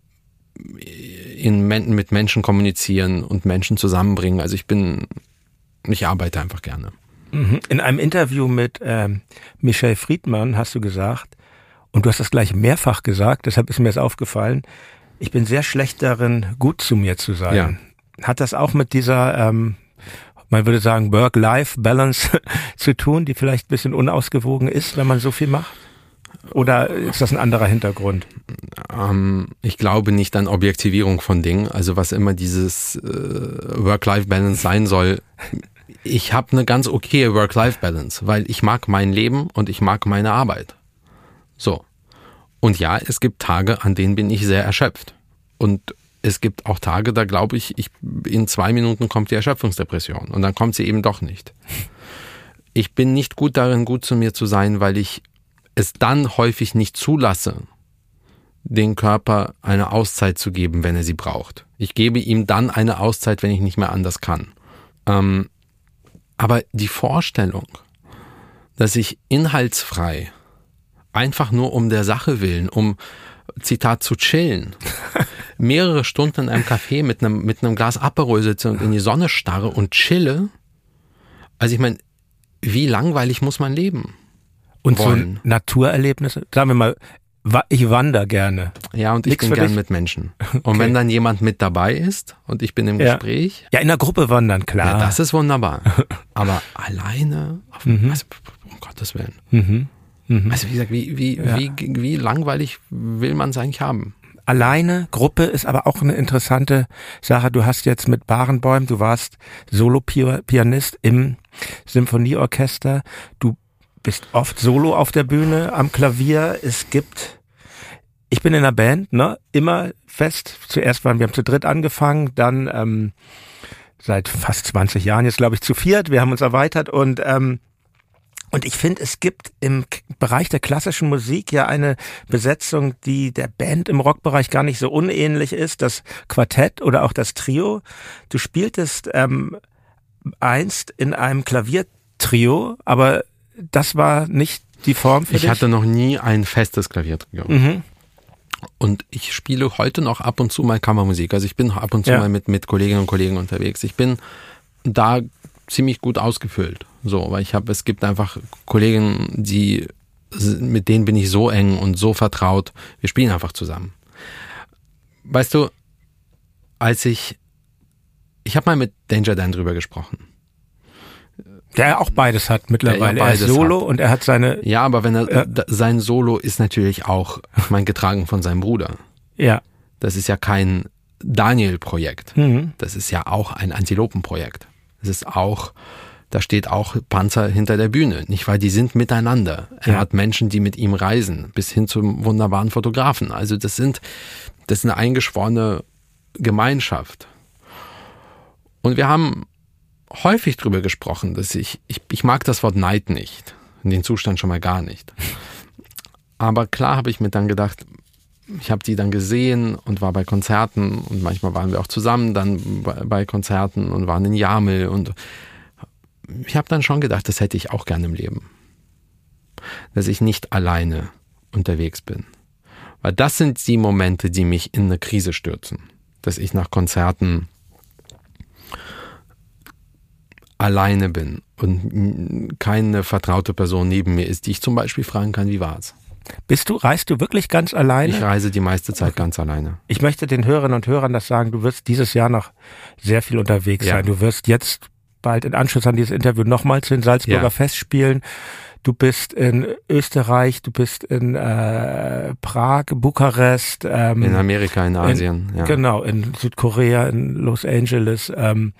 in, mit Menschen kommunizieren und Menschen zusammenbringen. Also ich bin, ich arbeite einfach gerne. Mhm. In einem Interview mit ähm, Michel Friedmann hast du gesagt, und du hast das gleich mehrfach gesagt, deshalb ist mir das aufgefallen, ich bin sehr schlecht darin, gut zu mir zu sein. Ja. Hat das auch mit dieser ähm, man würde sagen, Work-Life-Balance zu tun, die vielleicht ein bisschen unausgewogen ist, wenn man so viel macht? Oder ist das ein anderer Hintergrund? Ähm, ich glaube nicht an Objektivierung von Dingen. Also was immer dieses äh, Work-Life-Balance sein soll. Ich habe eine ganz okay Work-Life-Balance, weil ich mag mein Leben und ich mag meine Arbeit. So. Und ja, es gibt Tage, an denen bin ich sehr erschöpft. Und es gibt auch Tage, da glaube ich, ich, in zwei Minuten kommt die Erschöpfungsdepression und dann kommt sie eben doch nicht. Ich bin nicht gut darin, gut zu mir zu sein, weil ich es dann häufig nicht zulasse, den Körper eine Auszeit zu geben, wenn er sie braucht. Ich gebe ihm dann eine Auszeit, wenn ich nicht mehr anders kann. Ähm, aber die Vorstellung, dass ich inhaltsfrei, einfach nur um der Sache willen, um Zitat, zu chillen, mehrere Stunden in einem Café mit einem, mit einem Glas Aperol sitze und in die Sonne starre und chille. Also ich meine, wie langweilig muss man leben? Und wollen? so Naturerlebnisse, sagen wir mal, ich wandere gerne. Ja, und ich bin gern dich? mit Menschen. Und okay. wenn dann jemand mit dabei ist und ich bin im ja. Gespräch. Ja, in der Gruppe wandern, klar. Ja, das ist wunderbar. Aber alleine, auf, mhm. also, um Gottes Willen. Mhm. Mhm. Also wie gesagt, wie, wie, ja. wie, wie langweilig will man es eigentlich haben? Alleine. Gruppe ist aber auch eine interessante Sache. Du hast jetzt mit Barenbäum, du warst Solo-Pianist im Symphonieorchester. Du bist oft solo auf der Bühne, am Klavier. Es gibt, ich bin in einer Band, ne, immer fest. Zuerst waren wir zu dritt angefangen, dann ähm, seit fast 20 Jahren jetzt glaube ich zu viert. Wir haben uns erweitert und ähm, und ich finde, es gibt im Bereich der klassischen Musik ja eine Besetzung, die der Band im Rockbereich gar nicht so unähnlich ist. Das Quartett oder auch das Trio. Du spieltest ähm, einst in einem Klaviertrio, aber das war nicht die Form für ich dich? Ich hatte noch nie ein festes Klaviertrio. Mhm. Und ich spiele heute noch ab und zu mal Kammermusik. Also ich bin ab und zu ja. mal mit, mit Kolleginnen und Kollegen unterwegs. Ich bin da ziemlich gut ausgefüllt. So, weil ich habe, es gibt einfach Kollegen, die, mit denen bin ich so eng und so vertraut. Wir spielen einfach zusammen. Weißt du, als ich, ich habe mal mit Danger Dan drüber gesprochen. Der auch beides hat mittlerweile. Beides er ist Solo hat. und er hat seine. Ja, aber wenn er äh, sein Solo ist natürlich auch, ich meine, getragen von seinem Bruder. Ja. Das ist ja kein Daniel-Projekt. Mhm. Das ist ja auch ein Antilopen-Projekt. Es ist auch, da steht auch Panzer hinter der Bühne. Nicht weil die sind miteinander. Er ja. hat Menschen, die mit ihm reisen, bis hin zum wunderbaren Fotografen. Also das sind, das ist eine eingeschworene Gemeinschaft. Und wir haben häufig drüber gesprochen, dass ich, ich, ich mag das Wort Neid nicht. In den Zustand schon mal gar nicht. Aber klar habe ich mir dann gedacht, ich habe die dann gesehen und war bei Konzerten und manchmal waren wir auch zusammen dann bei, Konzerten und waren in Jamel und ich habe dann schon gedacht, das hätte ich auch gerne im Leben. Dass ich nicht alleine unterwegs bin. Weil das sind die Momente, die mich in eine Krise stürzen. Dass ich nach Konzerten alleine bin und keine vertraute Person neben mir ist, die ich zum Beispiel fragen kann, wie war's? Bist du, reist du wirklich ganz alleine? Ich reise die meiste Zeit okay. ganz alleine. Ich möchte den Hörerinnen und Hörern das sagen, du wirst dieses Jahr noch sehr viel unterwegs ja. sein. Du wirst jetzt bald in Anschluss an dieses Interview nochmal zu den Salzburger ja. Festspielen. Du bist in Österreich, du bist in äh, Prag, Bukarest. Ähm, in Amerika, in Asien. In, ja. Genau, in Südkorea, in Los Angeles. Ähm,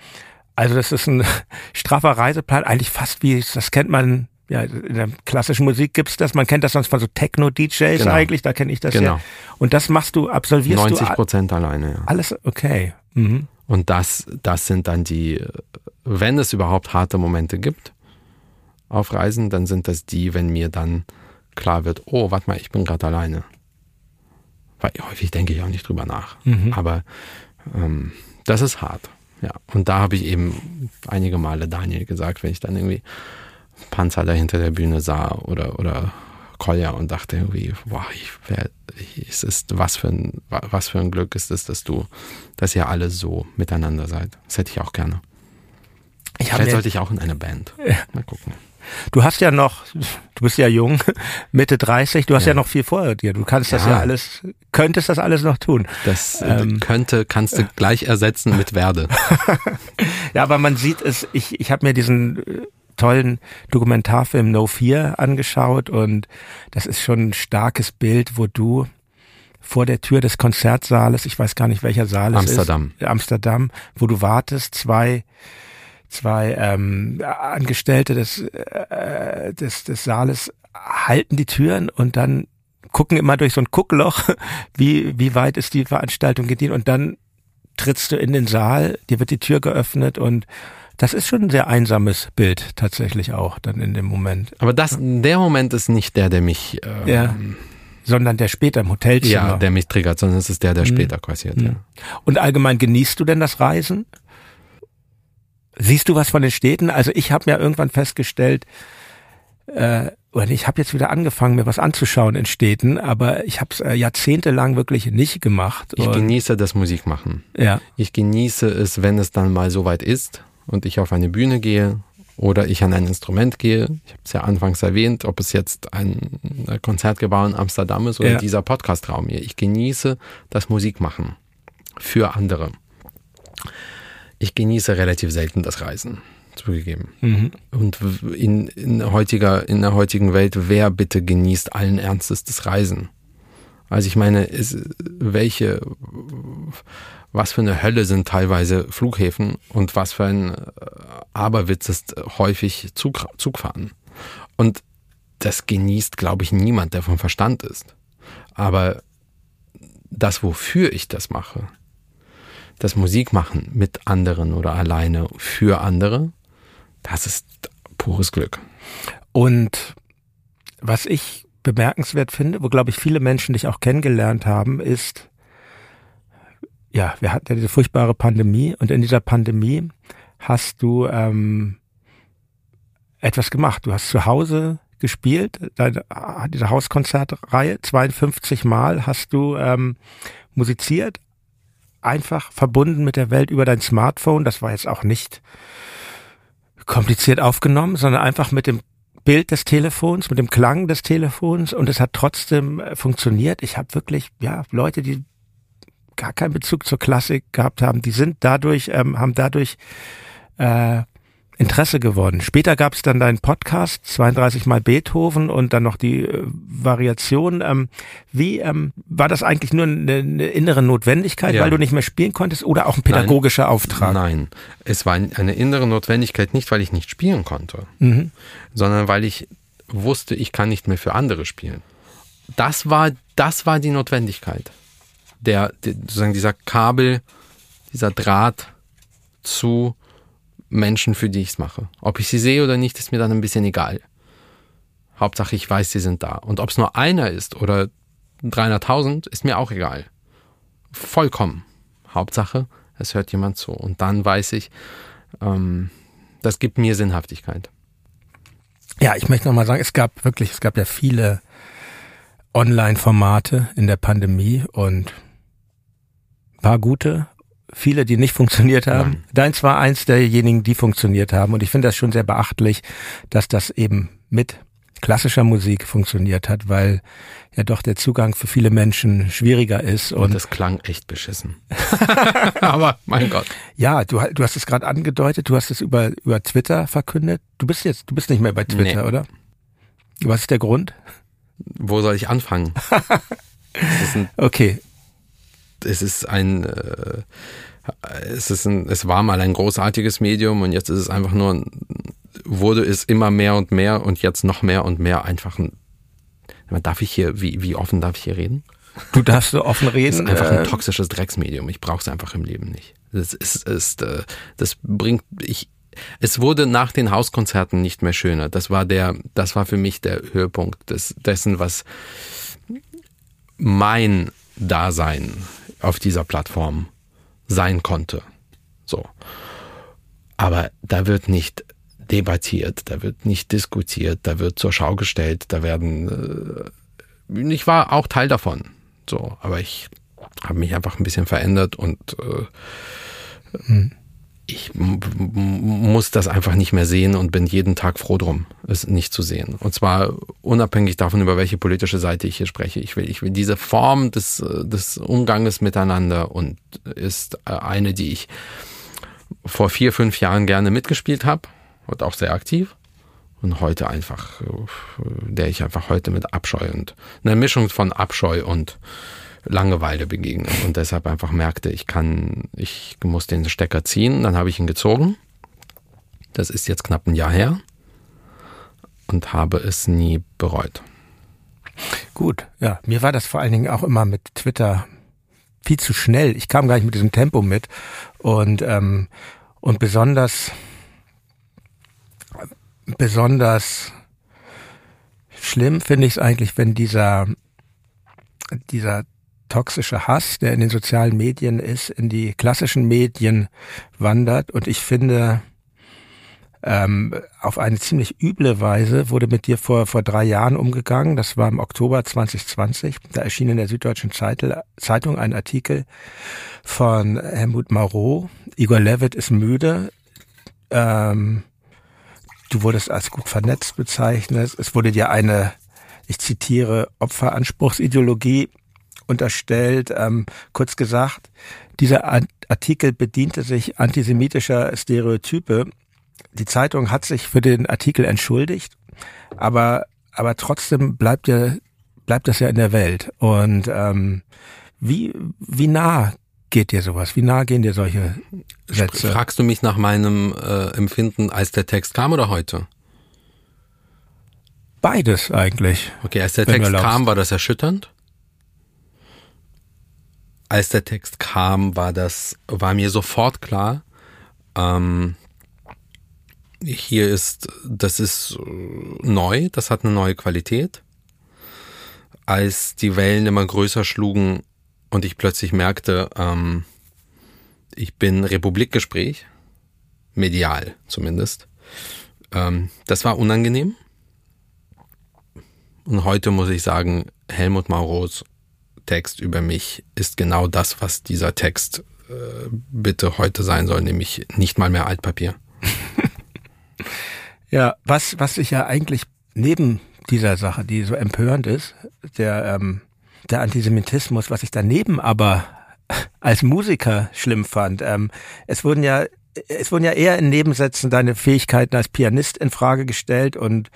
also das ist ein straffer Reiseplan, eigentlich fast wie, das kennt man, ja, in der klassischen Musik gibt's das, man kennt das sonst von so Techno-DJs genau. eigentlich, da kenne ich das genau. ja. Und das machst du, absolvierst 90 du. 90 Prozent alleine, ja. Alles, okay. Mhm. Und das, das sind dann die, wenn es überhaupt harte Momente gibt auf Reisen, dann sind das die, wenn mir dann klar wird, oh, warte mal, ich bin gerade alleine. Weil häufig denke ich auch nicht drüber nach. Mhm. Aber ähm, das ist hart. Ja, und da habe ich eben einige Male Daniel gesagt, wenn ich dann irgendwie Panzer da hinter der Bühne sah oder, oder Kolja und dachte irgendwie, boah, ich, wer, es ist, was für ein, was für ein Glück ist es, dass du, dass ihr alle so miteinander seid. Das hätte ich auch gerne. Ich Vielleicht sollte ich auch in eine Band. Mal gucken. Du hast ja noch, du bist ja jung, Mitte 30, du hast ja, ja noch viel vor dir. Du kannst ja. das ja alles, könntest das alles noch tun. Das äh, ähm, könnte, kannst du gleich ersetzen mit werde. ja, aber man sieht es, ich, ich habe mir diesen äh, tollen Dokumentarfilm No Fear angeschaut und das ist schon ein starkes Bild, wo du vor der Tür des Konzertsaales, ich weiß gar nicht welcher Saal Amsterdam. es ist, Amsterdam, wo du wartest, zwei zwei ähm, Angestellte des, äh, des, des Saales halten die Türen und dann gucken immer durch so ein Guckloch, wie, wie weit ist die Veranstaltung gedient und dann trittst du in den Saal, dir wird die Tür geöffnet und das ist schon ein sehr einsames Bild tatsächlich auch dann in dem Moment. Aber das, der Moment ist nicht der, der mich, ähm, ja, sondern der später im Hotelzimmer. Ja, der mich triggert, sondern es ist der, der mhm. später passiert. Mhm. Ja. Und allgemein genießt du denn das Reisen? Siehst du was von den Städten? Also ich habe mir irgendwann festgestellt, äh, oder ich habe jetzt wieder angefangen, mir was anzuschauen in Städten, aber ich habe es äh, jahrzehntelang wirklich nicht gemacht. Ich genieße das Musikmachen. Ja. Ich genieße es, wenn es dann mal soweit ist und ich auf eine Bühne gehe oder ich an ein Instrument gehe. Ich habe es ja anfangs erwähnt, ob es jetzt ein Konzertgebau in Amsterdam ist oder ja. dieser Podcastraum hier. Ich genieße das Musikmachen für andere ich genieße relativ selten das Reisen, zugegeben. Mhm. Und in, in, heutiger, in der heutigen Welt, wer bitte genießt allen Ernstes das Reisen? Also ich meine, ist, welche, was für eine Hölle sind teilweise Flughäfen und was für ein äh, Aberwitz ist häufig Zug, Zugfahren. Und das genießt, glaube ich, niemand, der vom Verstand ist. Aber das, wofür ich das mache, das Musik machen mit anderen oder alleine für andere, das ist pures Glück. Und was ich bemerkenswert finde, wo glaube ich viele Menschen dich auch kennengelernt haben, ist, ja, wir hatten ja diese furchtbare Pandemie und in dieser Pandemie hast du ähm, etwas gemacht. Du hast zu Hause gespielt, deine, diese Hauskonzertreihe, 52 Mal hast du ähm, musiziert, einfach verbunden mit der Welt über dein Smartphone. Das war jetzt auch nicht kompliziert aufgenommen, sondern einfach mit dem Bild des Telefons, mit dem Klang des Telefons und es hat trotzdem äh, funktioniert. Ich habe wirklich, ja, Leute, die gar keinen Bezug zur Klassik gehabt haben, die sind dadurch, ähm, haben dadurch äh, Interesse geworden. Später gab es dann deinen Podcast, 32 mal Beethoven und dann noch die äh, Variation. Ähm, wie ähm, war das eigentlich nur eine, eine innere Notwendigkeit, ja. weil du nicht mehr spielen konntest oder auch ein pädagogischer Nein. Auftrag? Nein, es war eine innere Notwendigkeit nicht, weil ich nicht spielen konnte, mhm. Sondern weil ich wusste, ich kann nicht mehr für andere spielen. Das war, das war die Notwendigkeit. Der, der sozusagen dieser Kabel, dieser Draht zu Menschen, für die ich es mache. Ob ich sie sehe oder nicht, ist mir dann ein bisschen egal. Hauptsache, ich weiß, sie sind da. Und ob es nur einer ist oder 300.000, ist mir auch egal. Vollkommen. Hauptsache, es hört jemand zu. Und dann weiß ich, ähm, das gibt mir Sinnhaftigkeit. Ja, ich möchte nochmal sagen, es gab wirklich, es gab ja viele Online-Formate in der Pandemie und paar gute viele, die nicht funktioniert haben. Nein. Deins war eins derjenigen, die funktioniert haben. Und ich finde das schon sehr beachtlich, dass das eben mit klassischer Musik funktioniert hat, weil ja doch der Zugang für viele Menschen schwieriger ist. Und, und das klang echt beschissen. Aber mein Gott. Ja, du, du hast es gerade angedeutet, du hast es über, über Twitter verkündet. Du bist jetzt, du bist nicht mehr bei Twitter, nee. oder? Was ist der Grund? Wo soll ich anfangen? okay, es ist ein, äh, es ist ein, es war mal ein großartiges Medium und jetzt ist es einfach nur, wurde es immer mehr und mehr und jetzt noch mehr und mehr einfach ein, darf ich hier, wie, wie offen darf ich hier reden? Du darfst so offen reden. Das ist einfach ein äh, toxisches Drecksmedium. Ich brauche es einfach im Leben nicht. Das ist, ist, äh, das bringt, ich, es wurde nach den Hauskonzerten nicht mehr schöner. Das war der, das war für mich der Höhepunkt des, dessen, was mein Dasein auf dieser Plattform sein konnte. So. Aber da wird nicht debattiert, da wird nicht diskutiert, da wird zur Schau gestellt, da werden, äh, ich war auch Teil davon. So, aber ich habe mich einfach ein bisschen verändert und äh, hm ich muss das einfach nicht mehr sehen und bin jeden Tag froh drum, es nicht zu sehen. Und zwar unabhängig davon, über welche politische Seite ich hier spreche. Ich will, ich will diese Form des, des Umganges miteinander und ist eine, die ich vor vier, fünf Jahren gerne mitgespielt habe und auch sehr aktiv. Und heute einfach, der ich einfach heute mit Abscheu und eine Mischung von Abscheu und Langeweile begegnen und deshalb einfach merkte, ich kann, ich muss den Stecker ziehen. Dann habe ich ihn gezogen. Das ist jetzt knapp ein Jahr her und habe es nie bereut. Gut, ja, mir war das vor allen Dingen auch immer mit Twitter viel zu schnell. Ich kam gar nicht mit diesem Tempo mit und ähm, und besonders besonders schlimm finde ich es eigentlich, wenn dieser dieser toxische Hass, der in den sozialen Medien ist, in die klassischen Medien wandert. Und ich finde, ähm, auf eine ziemlich üble Weise wurde mit dir vor, vor drei Jahren umgegangen. Das war im Oktober 2020. Da erschien in der Süddeutschen Zeitung ein Artikel von Helmut Marot. Igor Levitt ist müde. Ähm, du wurdest als gut vernetzt bezeichnet. Es wurde dir eine, ich zitiere, Opferanspruchsideologie unterstellt. Ähm, kurz gesagt, dieser Artikel bediente sich antisemitischer Stereotype. Die Zeitung hat sich für den Artikel entschuldigt, aber, aber trotzdem bleibt ja bleibt das ja in der Welt. Und ähm, wie, wie nah geht dir sowas? Wie nah gehen dir solche Sätze? Fragst du mich nach meinem äh, Empfinden, als der Text kam oder heute? Beides eigentlich. Okay, als der Text kam, war das erschütternd. Als der Text kam, war das, war mir sofort klar, ähm, hier ist, das ist äh, neu, das hat eine neue Qualität. Als die Wellen immer größer schlugen und ich plötzlich merkte, ähm, ich bin Republikgespräch, medial zumindest, ähm, das war unangenehm. Und heute muss ich sagen, Helmut Mauros Text über mich ist genau das, was dieser Text äh, bitte heute sein soll, nämlich nicht mal mehr Altpapier. Ja, was, was ich ja eigentlich neben dieser Sache, die so empörend ist, der, ähm, der Antisemitismus, was ich daneben aber als Musiker schlimm fand, ähm, es wurden ja, es wurden ja eher in Nebensätzen deine Fähigkeiten als Pianist in Frage gestellt und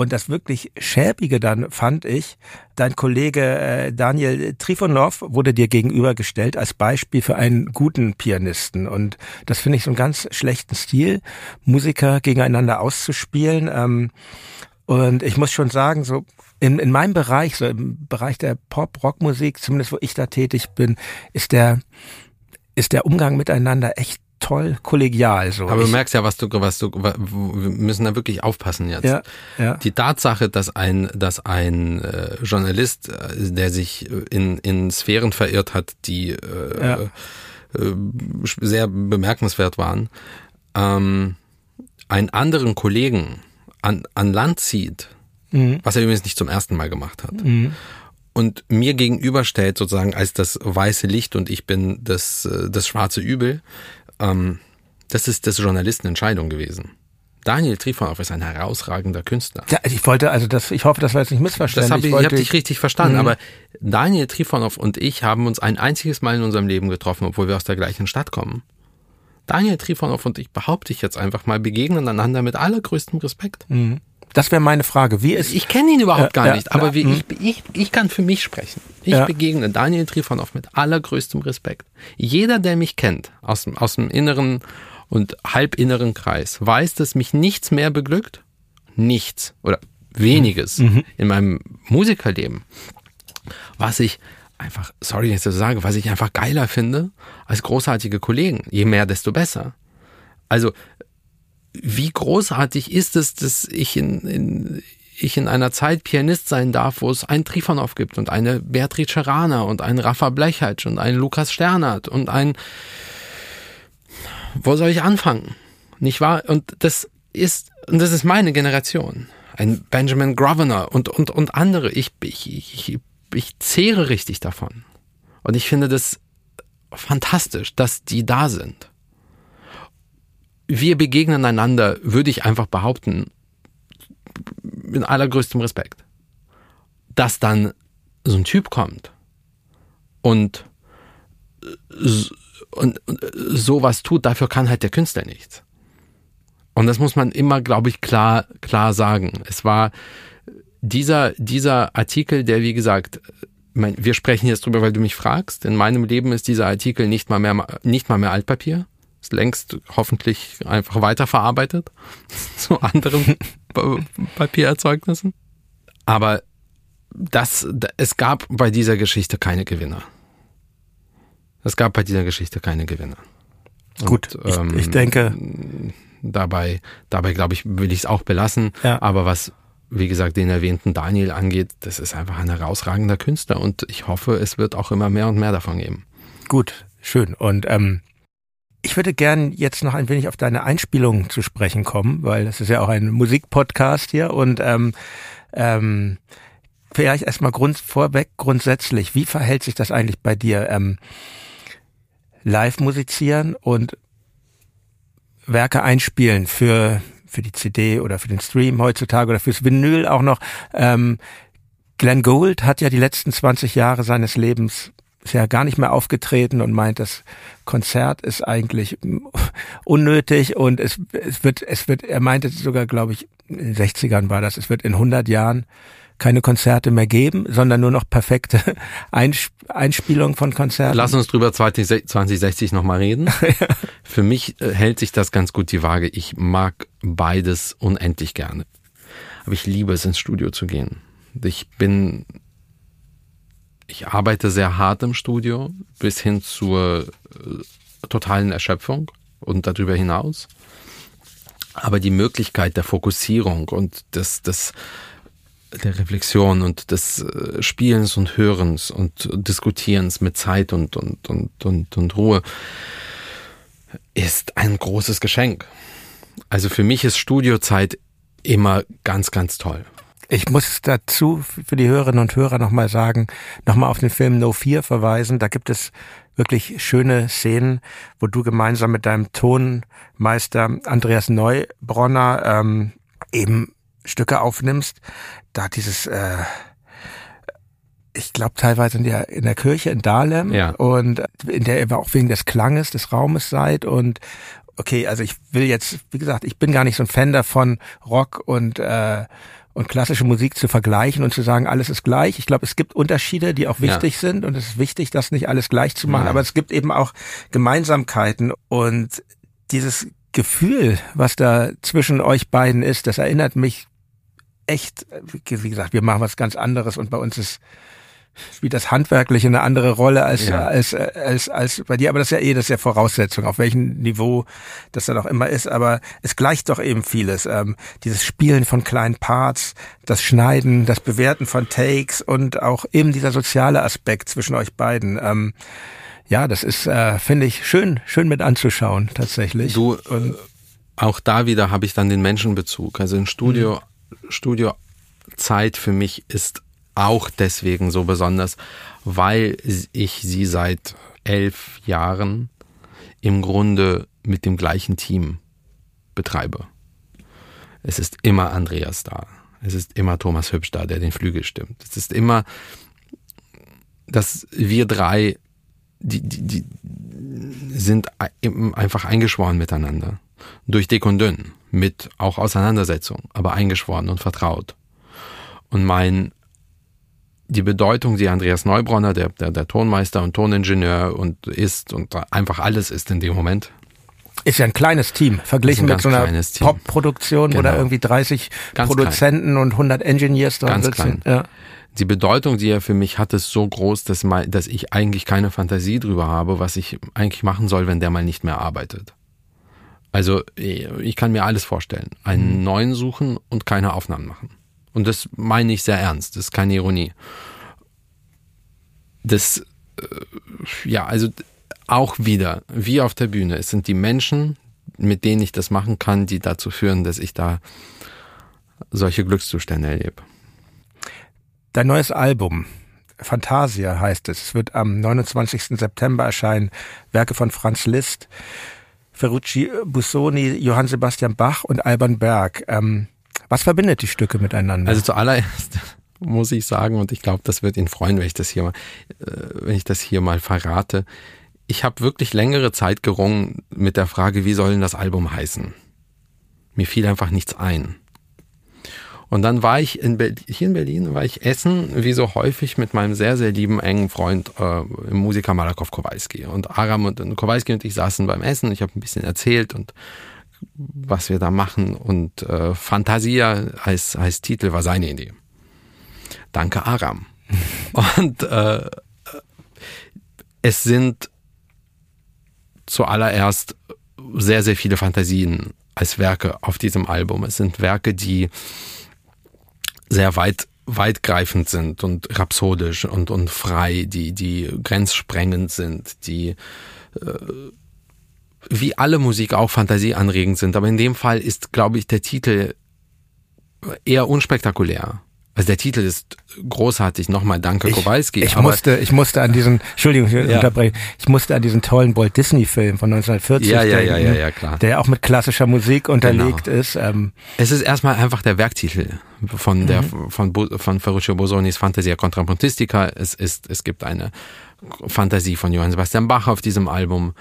und das wirklich schäbige dann fand ich, dein Kollege äh, Daniel Trifonov wurde dir gegenübergestellt als Beispiel für einen guten Pianisten. Und das finde ich so einen ganz schlechten Stil, Musiker gegeneinander auszuspielen. Ähm, und ich muss schon sagen, so in, in meinem Bereich, so im Bereich der Pop-Rock-Musik, zumindest wo ich da tätig bin, ist der, ist der Umgang miteinander echt toll kollegial. So. Aber du merkst ja, was du, was du, wir müssen da wirklich aufpassen jetzt. ja, ja. Die Tatsache, dass ein, dass ein äh, Journalist, äh, der sich in, in Sphären verirrt hat, die äh, Ja. äh, sehr bemerkenswert waren, ähm, einen anderen Kollegen an, an Land zieht, Mhm. was er übrigens nicht zum ersten Mal gemacht hat, Mhm. und mir gegenüberstellt sozusagen als das weiße Licht und ich bin das, äh, das schwarze Übel, ähm, das ist das Journalistenentscheidung gewesen. Daniel Trifonov ist ein herausragender Künstler. Ja, ich wollte, also das, ich hoffe, das war jetzt nicht missverständlich. Das hab ich, ich wollte, habe dich richtig verstanden, Mhm. aber Daniel Trifonov und ich haben uns ein einziges Mal in unserem Leben getroffen, obwohl wir aus der gleichen Stadt kommen. Daniel Trifonov und ich, behaupte ich jetzt einfach mal, begegnen einander mit allergrößtem Respekt. das wäre meine Frage. Wie ist, Ich kenne ihn überhaupt Ja, gar nicht, aber klar. wie, Mhm. ich, ich, ich kann für mich sprechen. Ich Ja. begegne Daniel Trifonov mit allergrößtem Respekt. Jeder, der mich kennt, aus, dem- aus dem inneren und halbinneren Kreis, weiß, dass mich nichts mehr beglückt. Nichts oder weniges Mhm. in meinem Musikerleben, was ich einfach, sorry, jetzt zu sagen, was ich einfach geiler finde als großartige Kollegen. Je mehr, desto besser. Also, wie großartig ist es, dass ich in, in, ich in einer Zeit Pianist sein darf, wo es einen Trifonov gibt und eine Beatrice Cerana und einen Rafa Blechitsch und einen Lukas Sternert und ein, wo soll ich anfangen? Nicht wahr? Und das ist, und das ist meine Generation. Ein Benjamin Grosvenor und, und, und andere. Ich, ich, ich, ich zehre richtig davon. Und ich finde das fantastisch, dass die da sind wir begegnen einander, würde ich einfach behaupten, mit allergrößtem Respekt. Dass dann so ein Typ kommt und, und, und sowas tut, dafür kann halt der Künstler nichts. Und das muss man immer, glaube ich, klar, klar sagen. Es war dieser, dieser Artikel, der, wie gesagt, mein, wir sprechen jetzt drüber, weil du mich fragst. In meinem Leben ist dieser Artikel nicht mal mehr, nicht mal mehr Altpapier ist längst hoffentlich einfach weiterverarbeitet zu anderen Pa- Papiererzeugnissen. Aber das, es gab bei dieser Geschichte keine Gewinner. Es gab bei dieser Geschichte keine Gewinner. gut, Und, ich, ähm, ich denke, Dabei, dabei glaube ich, will ich es auch belassen. Ja. Aber was, wie gesagt, den erwähnten Daniel angeht, das ist einfach ein herausragender Künstler und ich hoffe, es wird auch immer mehr und mehr davon geben. gut, schön. Und ähm, ich würde gern jetzt noch ein wenig auf deine Einspielung zu sprechen kommen, weil das ist ja auch ein Musikpodcast hier und ähm, ähm, vielleicht erstmal Grund, vorweg grundsätzlich, wie verhält sich das eigentlich bei dir? Ähm, live musizieren und Werke einspielen für, für die CD oder für den Stream heutzutage oder fürs Vinyl auch noch. Ähm, Glenn Gould hat ja die letzten 20 Jahre seines Lebens ist ja gar nicht mehr aufgetreten und meint, das Konzert ist eigentlich unnötig und es, es wird, es wird, er meinte sogar, glaube ich, in den 60ern war das, es wird in 100 Jahren keine Konzerte mehr geben, sondern nur noch perfekte Einsp Einspielungen von Konzerten. Lass uns drüber 2060 nochmal reden. ja. Für mich äh, hält sich das ganz gut die Waage. Ich mag beides unendlich gerne. Aber ich liebe es, ins Studio zu gehen. Ich bin, ich arbeite sehr hart im Studio bis hin zur äh, totalen Erschöpfung und darüber hinaus. Aber die Möglichkeit der Fokussierung und des, des, der Reflexion und des äh, Spielens und Hörens und Diskutierens mit Zeit und, und, und, und, und Ruhe ist ein großes Geschenk. Also für mich ist Studiozeit immer ganz, ganz toll. Ich muss dazu für die Hörerinnen und Hörer nochmal sagen, nochmal auf den Film No Fear verweisen. Da gibt es wirklich schöne Szenen, wo du gemeinsam mit deinem Tonmeister Andreas Neubronner ähm, eben Stücke aufnimmst. Da dieses äh, ich glaube teilweise in der in der Kirche in Dahlem ja. und in der ihr auch wegen des Klanges des Raumes seid und okay, also ich will jetzt, wie gesagt, ich bin gar nicht so ein Fan davon, Rock und äh, und klassische Musik zu vergleichen und zu sagen, alles ist gleich. Ich glaube, es gibt Unterschiede, die auch wichtig ja. sind und es ist wichtig, das nicht alles gleich zu machen, ja. aber es gibt eben auch Gemeinsamkeiten und dieses Gefühl, was da zwischen euch beiden ist, das erinnert mich echt, wie gesagt, wir machen was ganz anderes und bei uns ist spielt das handwerkliche eine andere Rolle als, ja. als, als, als bei dir. Aber das ist ja eh, das ist ja Voraussetzung, auf welchem Niveau das dann auch immer ist. Aber es gleicht doch eben vieles. Ähm, dieses Spielen von kleinen Parts, das Schneiden, das Bewerten von Takes und auch eben dieser soziale Aspekt zwischen euch beiden. Ähm, ja, das ist, äh, finde ich, schön, schön mit anzuschauen, tatsächlich. Du, und, auch da wieder habe ich dann den Menschenbezug. Also ein Studio, mhm. Studiozeit für mich ist auch deswegen so besonders, weil ich sie seit elf Jahren im Grunde mit dem gleichen Team betreibe. Es ist immer Andreas da. Es ist immer Thomas Hübsch da, der den Flügel stimmt. Es ist immer, dass wir drei, die, die, die sind einfach eingeschworen miteinander. Durch dick und dünn. Mit auch Auseinandersetzung, aber eingeschworen und vertraut. Und mein die Bedeutung, die Andreas Neubronner, der, der, der Tonmeister und Toningenieur und ist und einfach alles ist in dem Moment. Ist ja ein kleines Team, verglichen ein mit so einer Pop-Produktion, genau. wo da irgendwie 30 ganz Produzenten klein. und 100 Engineers dran ganz sitzen. Klein. Ja. Die Bedeutung, die er für mich hat, ist so groß, dass, mal, dass ich eigentlich keine Fantasie drüber habe, was ich eigentlich machen soll, wenn der mal nicht mehr arbeitet. Also ich kann mir alles vorstellen. Einen mhm. neuen suchen und keine Aufnahmen machen. Und das meine ich sehr ernst, das ist keine Ironie. Das, äh, ja, also auch wieder, wie auf der Bühne, es sind die Menschen, mit denen ich das machen kann, die dazu führen, dass ich da solche Glückszustände erlebe. Dein neues Album, Fantasia heißt es, es wird am 29. September erscheinen, Werke von Franz Liszt, Ferrucci Busoni, Johann Sebastian Bach und Alban Berg. Ähm, was verbindet die Stücke miteinander? Also zuallererst muss ich sagen, und ich glaube, das wird ihn freuen, wenn ich das hier mal, äh, wenn ich das hier mal verrate. Ich habe wirklich längere Zeit gerungen mit der Frage, wie soll denn das Album heißen? Mir fiel einfach nichts ein. Und dann war ich in Berlin, hier in Berlin, war ich essen, wie so häufig, mit meinem sehr, sehr lieben, engen Freund, äh, Musiker Malakow Kowalski. Und Aram und, und Kowalski und ich saßen beim Essen. Ich habe ein bisschen erzählt und was wir da machen. Und äh, Fantasia als, als Titel war seine Idee. Danke, Aram. und äh, es sind zuallererst sehr, sehr viele Fantasien als Werke auf diesem Album. Es sind Werke, die sehr weit weitgreifend sind und rhapsodisch und, und frei, die, die grenzsprengend sind, die äh, wie alle Musik auch fantasieanregend sind. Aber in dem Fall ist, glaube ich, der Titel eher unspektakulär. Also der Titel ist großartig. Nochmal danke ich, Kowalski. Ich musste, ich musste an diesen, Entschuldigung, ich ja. unterbreche, ich musste an diesen tollen Walt Disney Film von 1940 ja, ja, denken, ja, ja, ja, klar. der auch mit klassischer Musik unterlegt genau. ist. Ähm. Es ist erstmal einfach der Werktitel von der, mhm. von, von Ferruccio Bosonis Fantasia Contrapuntistica. Es ist, es gibt eine Fantasie von Johann Sebastian Bach auf diesem Album.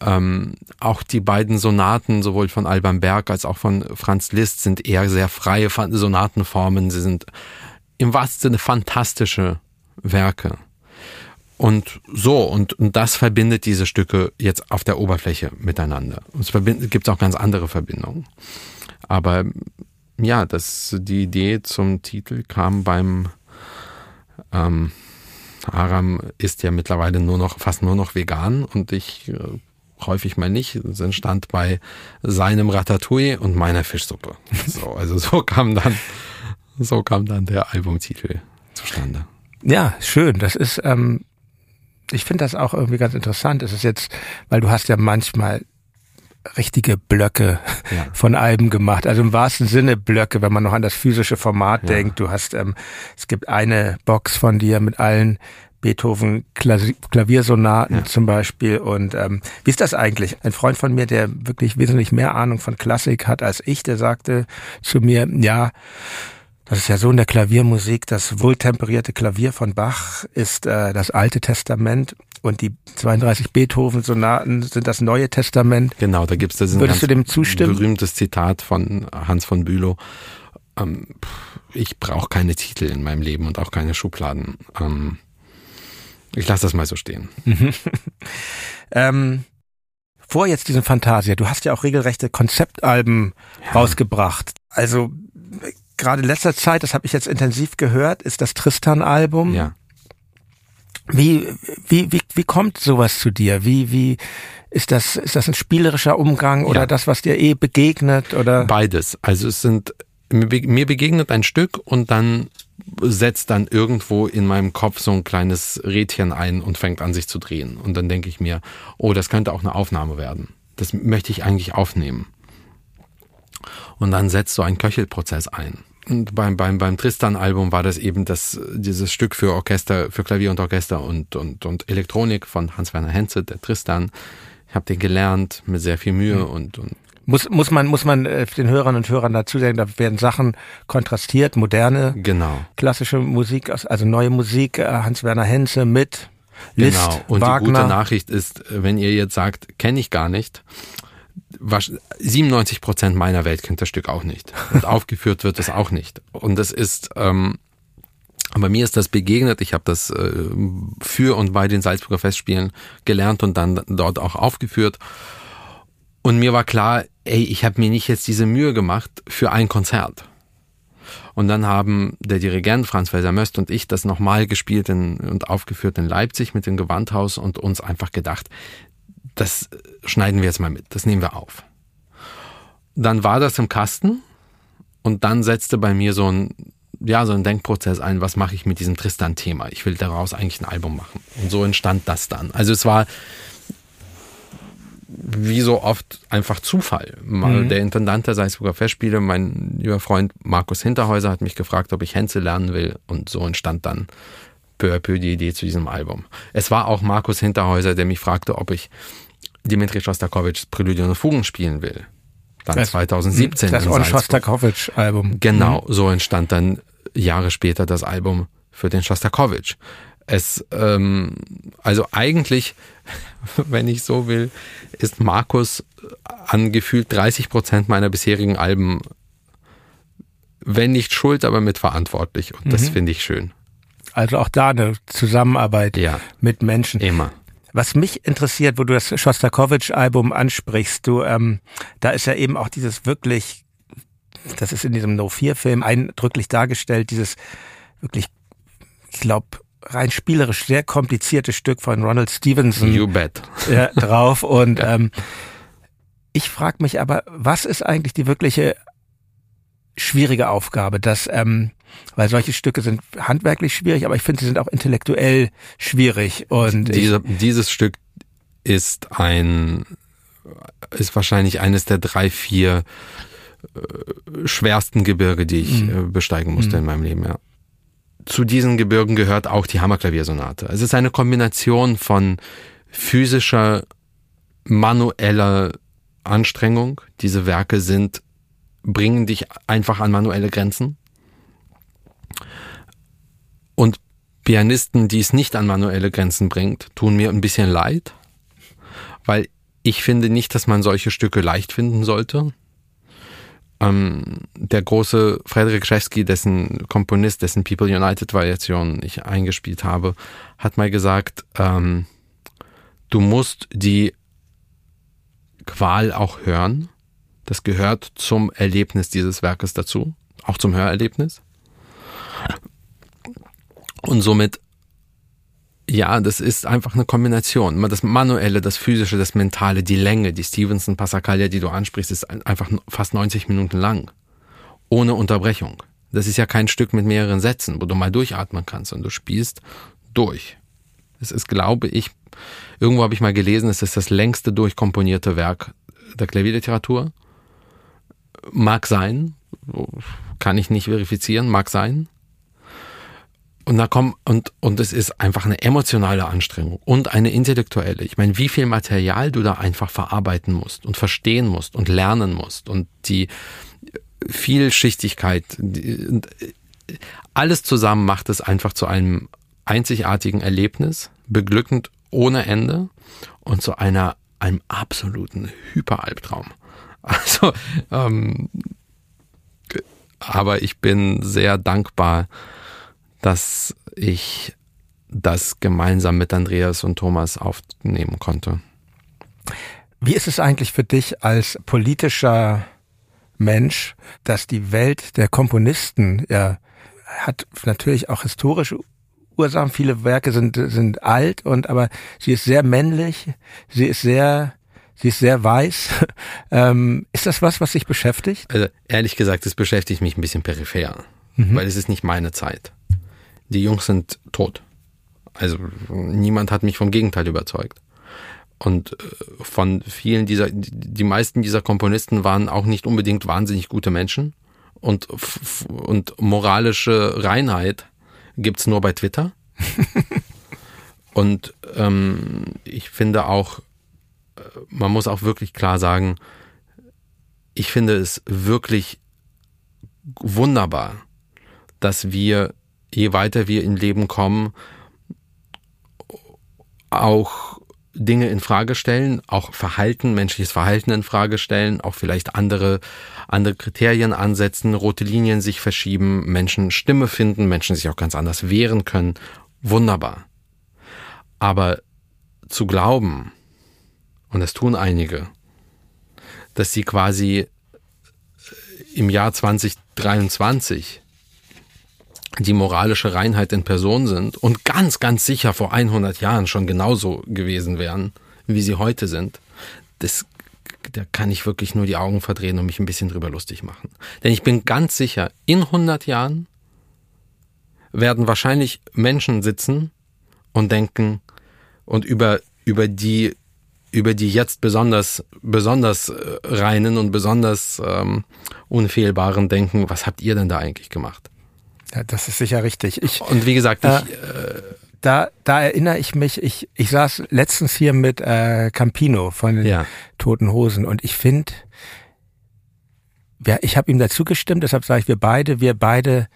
Ähm, auch die beiden Sonaten, sowohl von Alban Berg als auch von Franz Liszt, sind eher sehr freie Sonatenformen. Sie sind im wahrsten Sinne fantastische Werke. Und so, und, und das verbindet diese Stücke jetzt auf der Oberfläche miteinander. Es gibt auch ganz andere Verbindungen. Aber ja, das, die Idee zum Titel kam beim ähm, Aram ist ja mittlerweile nur noch, fast nur noch vegan und ich äh, häufig mal nicht. Es entstand bei seinem Ratatouille und meiner Fischsuppe. So, also so kam dann, so kam dann der Albumtitel zustande. Ja, schön. Das ist, ähm, ich finde das auch irgendwie ganz interessant. Es ist jetzt, weil du hast ja manchmal richtige Blöcke ja. von Alben gemacht. Also im wahrsten Sinne Blöcke, wenn man noch an das physische Format ja. denkt. Du hast, ähm, es gibt eine Box von dir mit allen Beethoven Klaviersonaten ja. zum Beispiel. Und ähm, wie ist das eigentlich? Ein Freund von mir, der wirklich wesentlich mehr Ahnung von Klassik hat als ich, der sagte zu mir, ja, das ist ja so in der Klaviermusik, das wohltemperierte Klavier von Bach ist äh, das Alte Testament und die 32 Beethoven-Sonaten sind das Neue Testament. Genau, da gibt es das Würdest du dem zustimmen? berühmtes Zitat von Hans von Bülow. Ähm, ich brauche keine Titel in meinem Leben und auch keine Schubladen. Ähm, ich lasse das mal so stehen. ähm, vor jetzt diesem Fantasia, du hast ja auch regelrechte Konzeptalben ja. rausgebracht. Also gerade in letzter Zeit, das habe ich jetzt intensiv gehört, ist das Tristan-Album. Ja. Wie, wie, wie, wie kommt sowas zu dir? Wie, wie ist das, ist das ein spielerischer Umgang oder ja. das, was dir eh begegnet oder? Beides. Also es sind, mir begegnet ein Stück und dann setzt dann irgendwo in meinem Kopf so ein kleines Rädchen ein und fängt an sich zu drehen. Und dann denke ich mir, oh, das könnte auch eine Aufnahme werden. Das möchte ich eigentlich aufnehmen. Und dann setzt so ein Köchelprozess ein. Und beim, beim, beim Tristan-Album war das eben das, dieses Stück für Orchester, für Klavier und Orchester und, und, und Elektronik von Hans-Werner Henze, der Tristan. Ich habe den gelernt mit sehr viel Mühe mhm. und, und muss, muss man, muss man äh, den Hörern und Hörern dazu sagen, da werden Sachen kontrastiert, moderne, genau. klassische Musik, also neue Musik, äh, Hans-Werner Henze mit Liszt, genau. Und Wagner. die gute Nachricht ist, wenn ihr jetzt sagt, kenne ich gar nicht, 97 Prozent meiner Welt kennt das Stück auch nicht. Und aufgeführt wird es auch nicht. Und das ist, ähm, bei mir ist das begegnet. Ich habe das äh, für und bei den Salzburger Festspielen gelernt und dann dort auch aufgeführt. Und mir war klar, ey, ich habe mir nicht jetzt diese Mühe gemacht für ein Konzert. Und dann haben der Dirigent Franz Welser Möst und ich das nochmal gespielt in, und aufgeführt in Leipzig mit dem Gewandhaus und uns einfach gedacht, das schneiden wir jetzt mal mit, das nehmen wir auf. Dann war das im Kasten und dann setzte bei mir so ein, ja, so ein Denkprozess ein, was mache ich mit diesem Tristan-Thema? Ich will daraus eigentlich ein Album machen. Und so entstand das dann. Also es war wie so oft einfach Zufall. Mal mhm. Der Intendant der Salzburger Festspiele, mein lieber Freund Markus Hinterhäuser, hat mich gefragt, ob ich Henze lernen will. Und so entstand dann peu à peu die Idee zu diesem Album. Es war auch Markus Hinterhäuser, der mich fragte, ob ich Dimitri Shostakovichs Präludien und Fugen spielen will. Dann das, 2017. Das On Shostakovich-Album. Genau, mhm. so entstand dann Jahre später das Album für den Shostakovich. Es, ähm, also eigentlich, wenn ich so will, ist Markus an gefühlt 30 Prozent meiner bisherigen Alben, wenn nicht schuld, aber mitverantwortlich. Und mhm. das finde ich schön. Also auch da eine Zusammenarbeit ja, mit Menschen. Immer. Was mich interessiert, wo du das Shostakovich-Album ansprichst, du, ähm, da ist ja eben auch dieses wirklich, das ist in diesem No-4-Film eindrücklich dargestellt, dieses wirklich, ich glaube, rein spielerisch sehr komplizierte Stück von Ronald Stevenson you bet. Ja, drauf. Und ähm, ich frage mich aber, was ist eigentlich die wirkliche schwierige Aufgabe, dass ähm, weil solche Stücke sind handwerklich schwierig, aber ich finde, sie sind auch intellektuell schwierig. Und Diese, dieses Stück ist ein, ist wahrscheinlich eines der drei, vier äh, schwersten Gebirge, die ich mhm. äh, besteigen musste mhm. in meinem Leben, ja. Zu diesen Gebirgen gehört auch die Hammerklaviersonate. Es ist eine Kombination von physischer, manueller Anstrengung. Diese Werke sind, bringen dich einfach an manuelle Grenzen. Und Pianisten, die es nicht an manuelle Grenzen bringt, tun mir ein bisschen leid, weil ich finde nicht, dass man solche Stücke leicht finden sollte. Ähm, der große Frederik Schewski, dessen Komponist, dessen People United Variation ich eingespielt habe, hat mal gesagt, ähm, du musst die Qual auch hören. Das gehört zum Erlebnis dieses Werkes dazu, auch zum Hörerlebnis. Und somit, ja, das ist einfach eine Kombination. Das Manuelle, das Physische, das Mentale, die Länge, die Stevenson Passacaglia, die du ansprichst, ist einfach fast 90 Minuten lang. Ohne Unterbrechung. Das ist ja kein Stück mit mehreren Sätzen, wo du mal durchatmen kannst und du spielst durch. Es ist, glaube ich, irgendwo habe ich mal gelesen, es ist das längste durchkomponierte Werk der Klavierliteratur. Mag sein, kann ich nicht verifizieren, mag sein. Und da kommt, und, und es ist einfach eine emotionale Anstrengung und eine intellektuelle. Ich meine, wie viel Material du da einfach verarbeiten musst und verstehen musst und lernen musst und die Vielschichtigkeit, die, alles zusammen macht es einfach zu einem einzigartigen Erlebnis, beglückend ohne Ende und zu einer, einem absoluten Hyperalbtraum. Also, ähm, aber ich bin sehr dankbar, dass ich das gemeinsam mit Andreas und Thomas aufnehmen konnte. Wie ist es eigentlich für dich als politischer Mensch, dass die Welt der Komponisten ja hat natürlich auch historische Ursachen. Viele Werke sind sind alt und aber sie ist sehr männlich. Sie ist sehr sie ist sehr weiß. ähm, ist das was, was dich beschäftigt? Also ehrlich gesagt, es beschäftigt mich ein bisschen peripher, mhm. weil es ist nicht meine Zeit die Jungs sind tot. Also niemand hat mich vom Gegenteil überzeugt. Und äh, von vielen dieser, die meisten dieser Komponisten waren auch nicht unbedingt wahnsinnig gute Menschen. Und, und moralische Reinheit gibt's nur bei Twitter. und ähm, ich finde auch, äh, man muss auch wirklich klar sagen, ich finde es wirklich wunderbar, dass wir je weiter wir im Leben kommen, auch Dinge in Frage stellen, auch Verhalten, menschliches Verhalten in Frage stellen, auch vielleicht andere, andere Kriterien ansetzen, rote Linien sich verschieben, Menschen Stimme finden, Menschen sich auch ganz anders wehren können. Wunderbar. Aber zu glauben, und das tun einige, dass sie quasi im Jahr 2023 die moralische Reinheit in Person sind und ganz, ganz sicher vor 100 Jahren schon genauso gewesen wären, wie sie heute sind, das, da kann ich wirklich nur die Augen verdrehen und mich ein bisschen drüber lustig machen. Denn ich bin ganz sicher, in 100 Jahren werden wahrscheinlich Menschen sitzen und denken und über, über die über die jetzt besonders besonders äh, reinen und besonders ähm, unfehlbaren denken, was habt ihr denn da eigentlich gemacht? Ja, das ist sicher richtig. Ich, und wie gesagt, ich, äh, da, da erinnere ich mich, ich, ich saß letztens hier mit äh, Campino von den ja. Toten Hosen und ich finde, ja, ich habe ihm dazu gestimmt, deshalb sage ich, wir beide, wir beide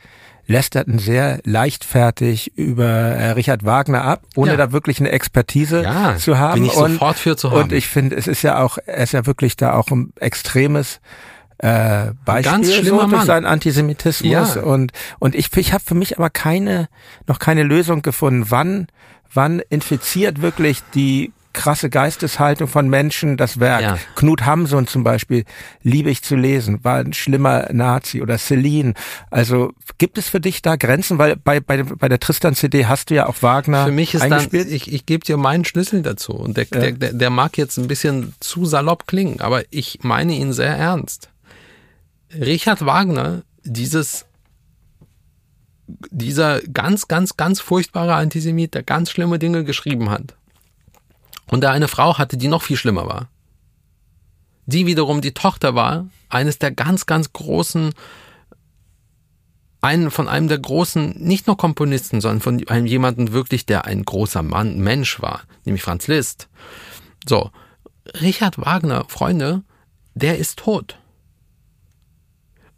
lästerten sehr leichtfertig über äh, Richard Wagner ab, ohne ja. da wirklich eine Expertise ja, zu haben. Bin ich und, sofort für zu haben. Und ich finde, es ist ja auch, er ist ja wirklich da auch ein extremes äh, Beispiel Ganz schlimmer so durch seinen Antisemitismus ja. und und ich ich habe für mich aber keine noch keine Lösung gefunden, wann wann infiziert wirklich die krasse Geisteshaltung von Menschen das Werk. Ja. Knut Hamsun zum Beispiel, liebe ich zu lesen, war ein schlimmer Nazi oder Celine. Also gibt es für dich da Grenzen? Weil bei, bei, bei der Tristan-CD hast du ja auch Wagner Für mich ist dann, ich, ich gebe dir meinen Schlüssel dazu und der, ja. der, der mag jetzt ein bisschen zu salopp klingen, aber ich meine ihn sehr ernst. Richard Wagner dieses dieser ganz, ganz, ganz furchtbare Antisemit, der ganz schlimme Dinge geschrieben hat. Und der eine Frau hatte, die noch viel schlimmer war. Die wiederum die Tochter war eines der ganz, ganz großen, einen von einem der großen, nicht nur Komponisten, sondern von einem jemanden wirklich, der ein großer Mann, Mensch war, nämlich Franz Liszt. So. Richard Wagner, Freunde, der ist tot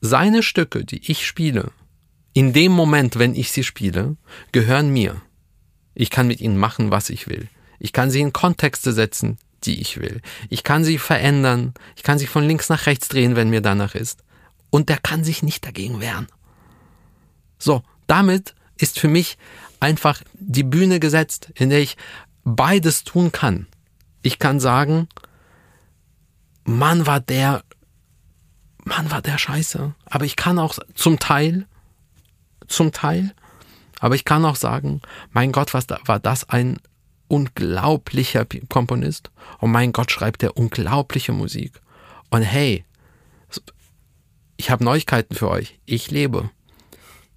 seine Stücke, die ich spiele, in dem Moment, wenn ich sie spiele, gehören mir. Ich kann mit ihnen machen, was ich will. Ich kann sie in Kontexte setzen, die ich will. Ich kann sie verändern. Ich kann sie von links nach rechts drehen, wenn mir danach ist. und der kann sich nicht dagegen wehren. So, damit ist für mich einfach die Bühne gesetzt, in der ich beides tun kann. Ich kann sagen, Mann war der, Mann war der Scheiße. Aber ich kann auch zum Teil, zum Teil, aber ich kann auch sagen, mein Gott, was da, war das ein unglaublicher Komponist. Und mein Gott, schreibt der unglaubliche Musik. Und hey, ich habe Neuigkeiten für euch. Ich lebe.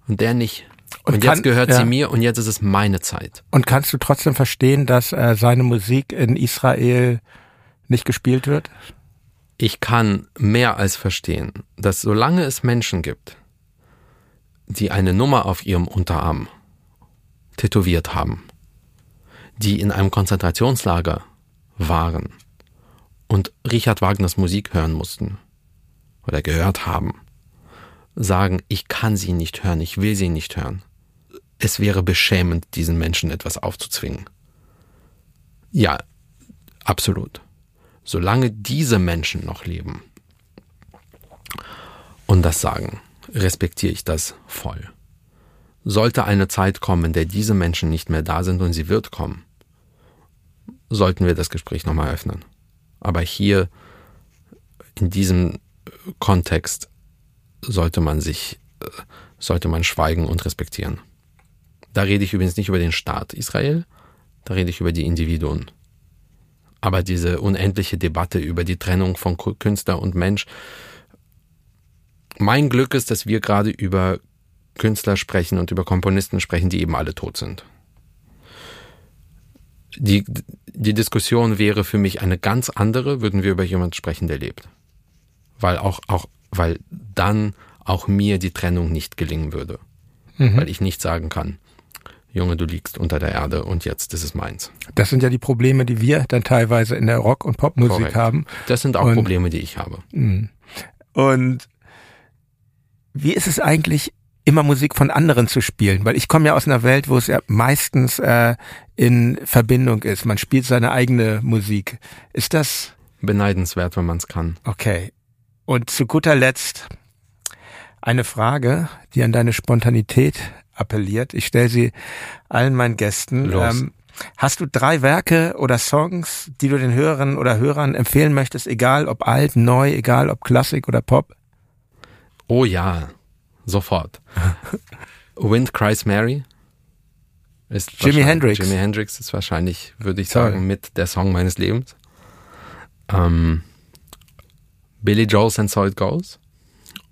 Und der nicht. Und, und kann, jetzt gehört ja. sie mir und jetzt ist es meine Zeit. Und kannst du trotzdem verstehen, dass äh, seine Musik in Israel nicht gespielt wird? Ich kann mehr als verstehen, dass solange es Menschen gibt, die eine Nummer auf ihrem Unterarm tätowiert haben, die in einem Konzentrationslager waren und Richard Wagners Musik hören mussten oder gehört haben, sagen, ich kann sie nicht hören, ich will sie nicht hören. Es wäre beschämend, diesen Menschen etwas aufzuzwingen. Ja, absolut. Solange diese Menschen noch leben und das sagen, respektiere ich das voll. Sollte eine Zeit kommen, in der diese Menschen nicht mehr da sind und sie wird kommen, sollten wir das Gespräch nochmal öffnen. Aber hier in diesem Kontext sollte man sich, sollte man schweigen und respektieren. Da rede ich übrigens nicht über den Staat Israel, da rede ich über die Individuen. Aber diese unendliche Debatte über die Trennung von Künstler und Mensch, mein Glück ist, dass wir gerade über Künstler sprechen und über Komponisten sprechen, die eben alle tot sind. Die, die Diskussion wäre für mich eine ganz andere, würden wir über jemanden sprechen, der lebt. Weil auch, auch, weil dann auch mir die Trennung nicht gelingen würde. Mhm. Weil ich nicht sagen kann, Junge, du liegst unter der Erde und jetzt ist es meins. Das sind ja die Probleme, die wir dann teilweise in der Rock- und Popmusik Korrekt. haben. Das sind auch und, Probleme, die ich habe. Mhm. Und wie ist es eigentlich, immer Musik von anderen zu spielen? Weil ich komme ja aus einer Welt, wo es ja meistens äh, in Verbindung ist. Man spielt seine eigene Musik. Ist das beneidenswert, wenn man es kann? Okay. Und zu guter Letzt eine Frage, die an deine Spontanität appelliert. Ich stelle sie allen meinen Gästen. Ähm, hast du drei Werke oder Songs, die du den Hörerinnen oder Hörern empfehlen möchtest, egal ob alt, neu, egal ob Klassik oder Pop? Oh ja, sofort. Wind Cries Mary ist Jimi Hendrix. Jimi Hendrix ist wahrscheinlich, würde ich Sorry. sagen, mit der Song meines Lebens. Ähm, Billy Joel's and So It Goes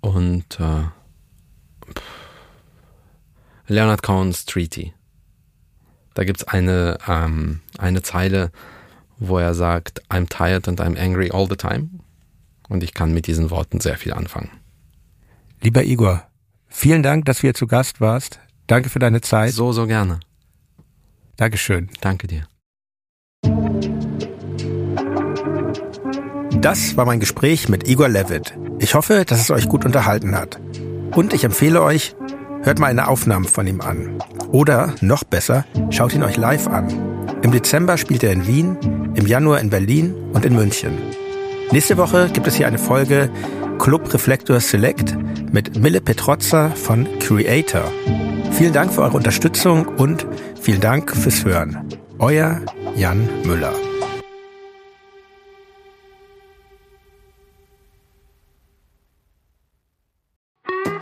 und äh, Leonard Cohen's Treaty. Da gibt's eine, ähm, eine Zeile, wo er sagt, I'm tired and I'm angry all the time. Und ich kann mit diesen Worten sehr viel anfangen. Lieber Igor, vielen Dank, dass du hier zu Gast warst. Danke für deine Zeit. So, so gerne. Dankeschön. Danke dir. Das war mein Gespräch mit Igor Levitt. Ich hoffe, dass es euch gut unterhalten hat. Und ich empfehle euch, hört mal eine Aufnahme von ihm an. Oder, noch besser, schaut ihn euch live an. Im Dezember spielt er in Wien, im Januar in Berlin und in München. Nächste Woche gibt es hier eine Folge Club Reflektor Select mit Mille Petrozza von Creator. Vielen Dank für eure Unterstützung und vielen Dank fürs Hören. Euer Jan Müller.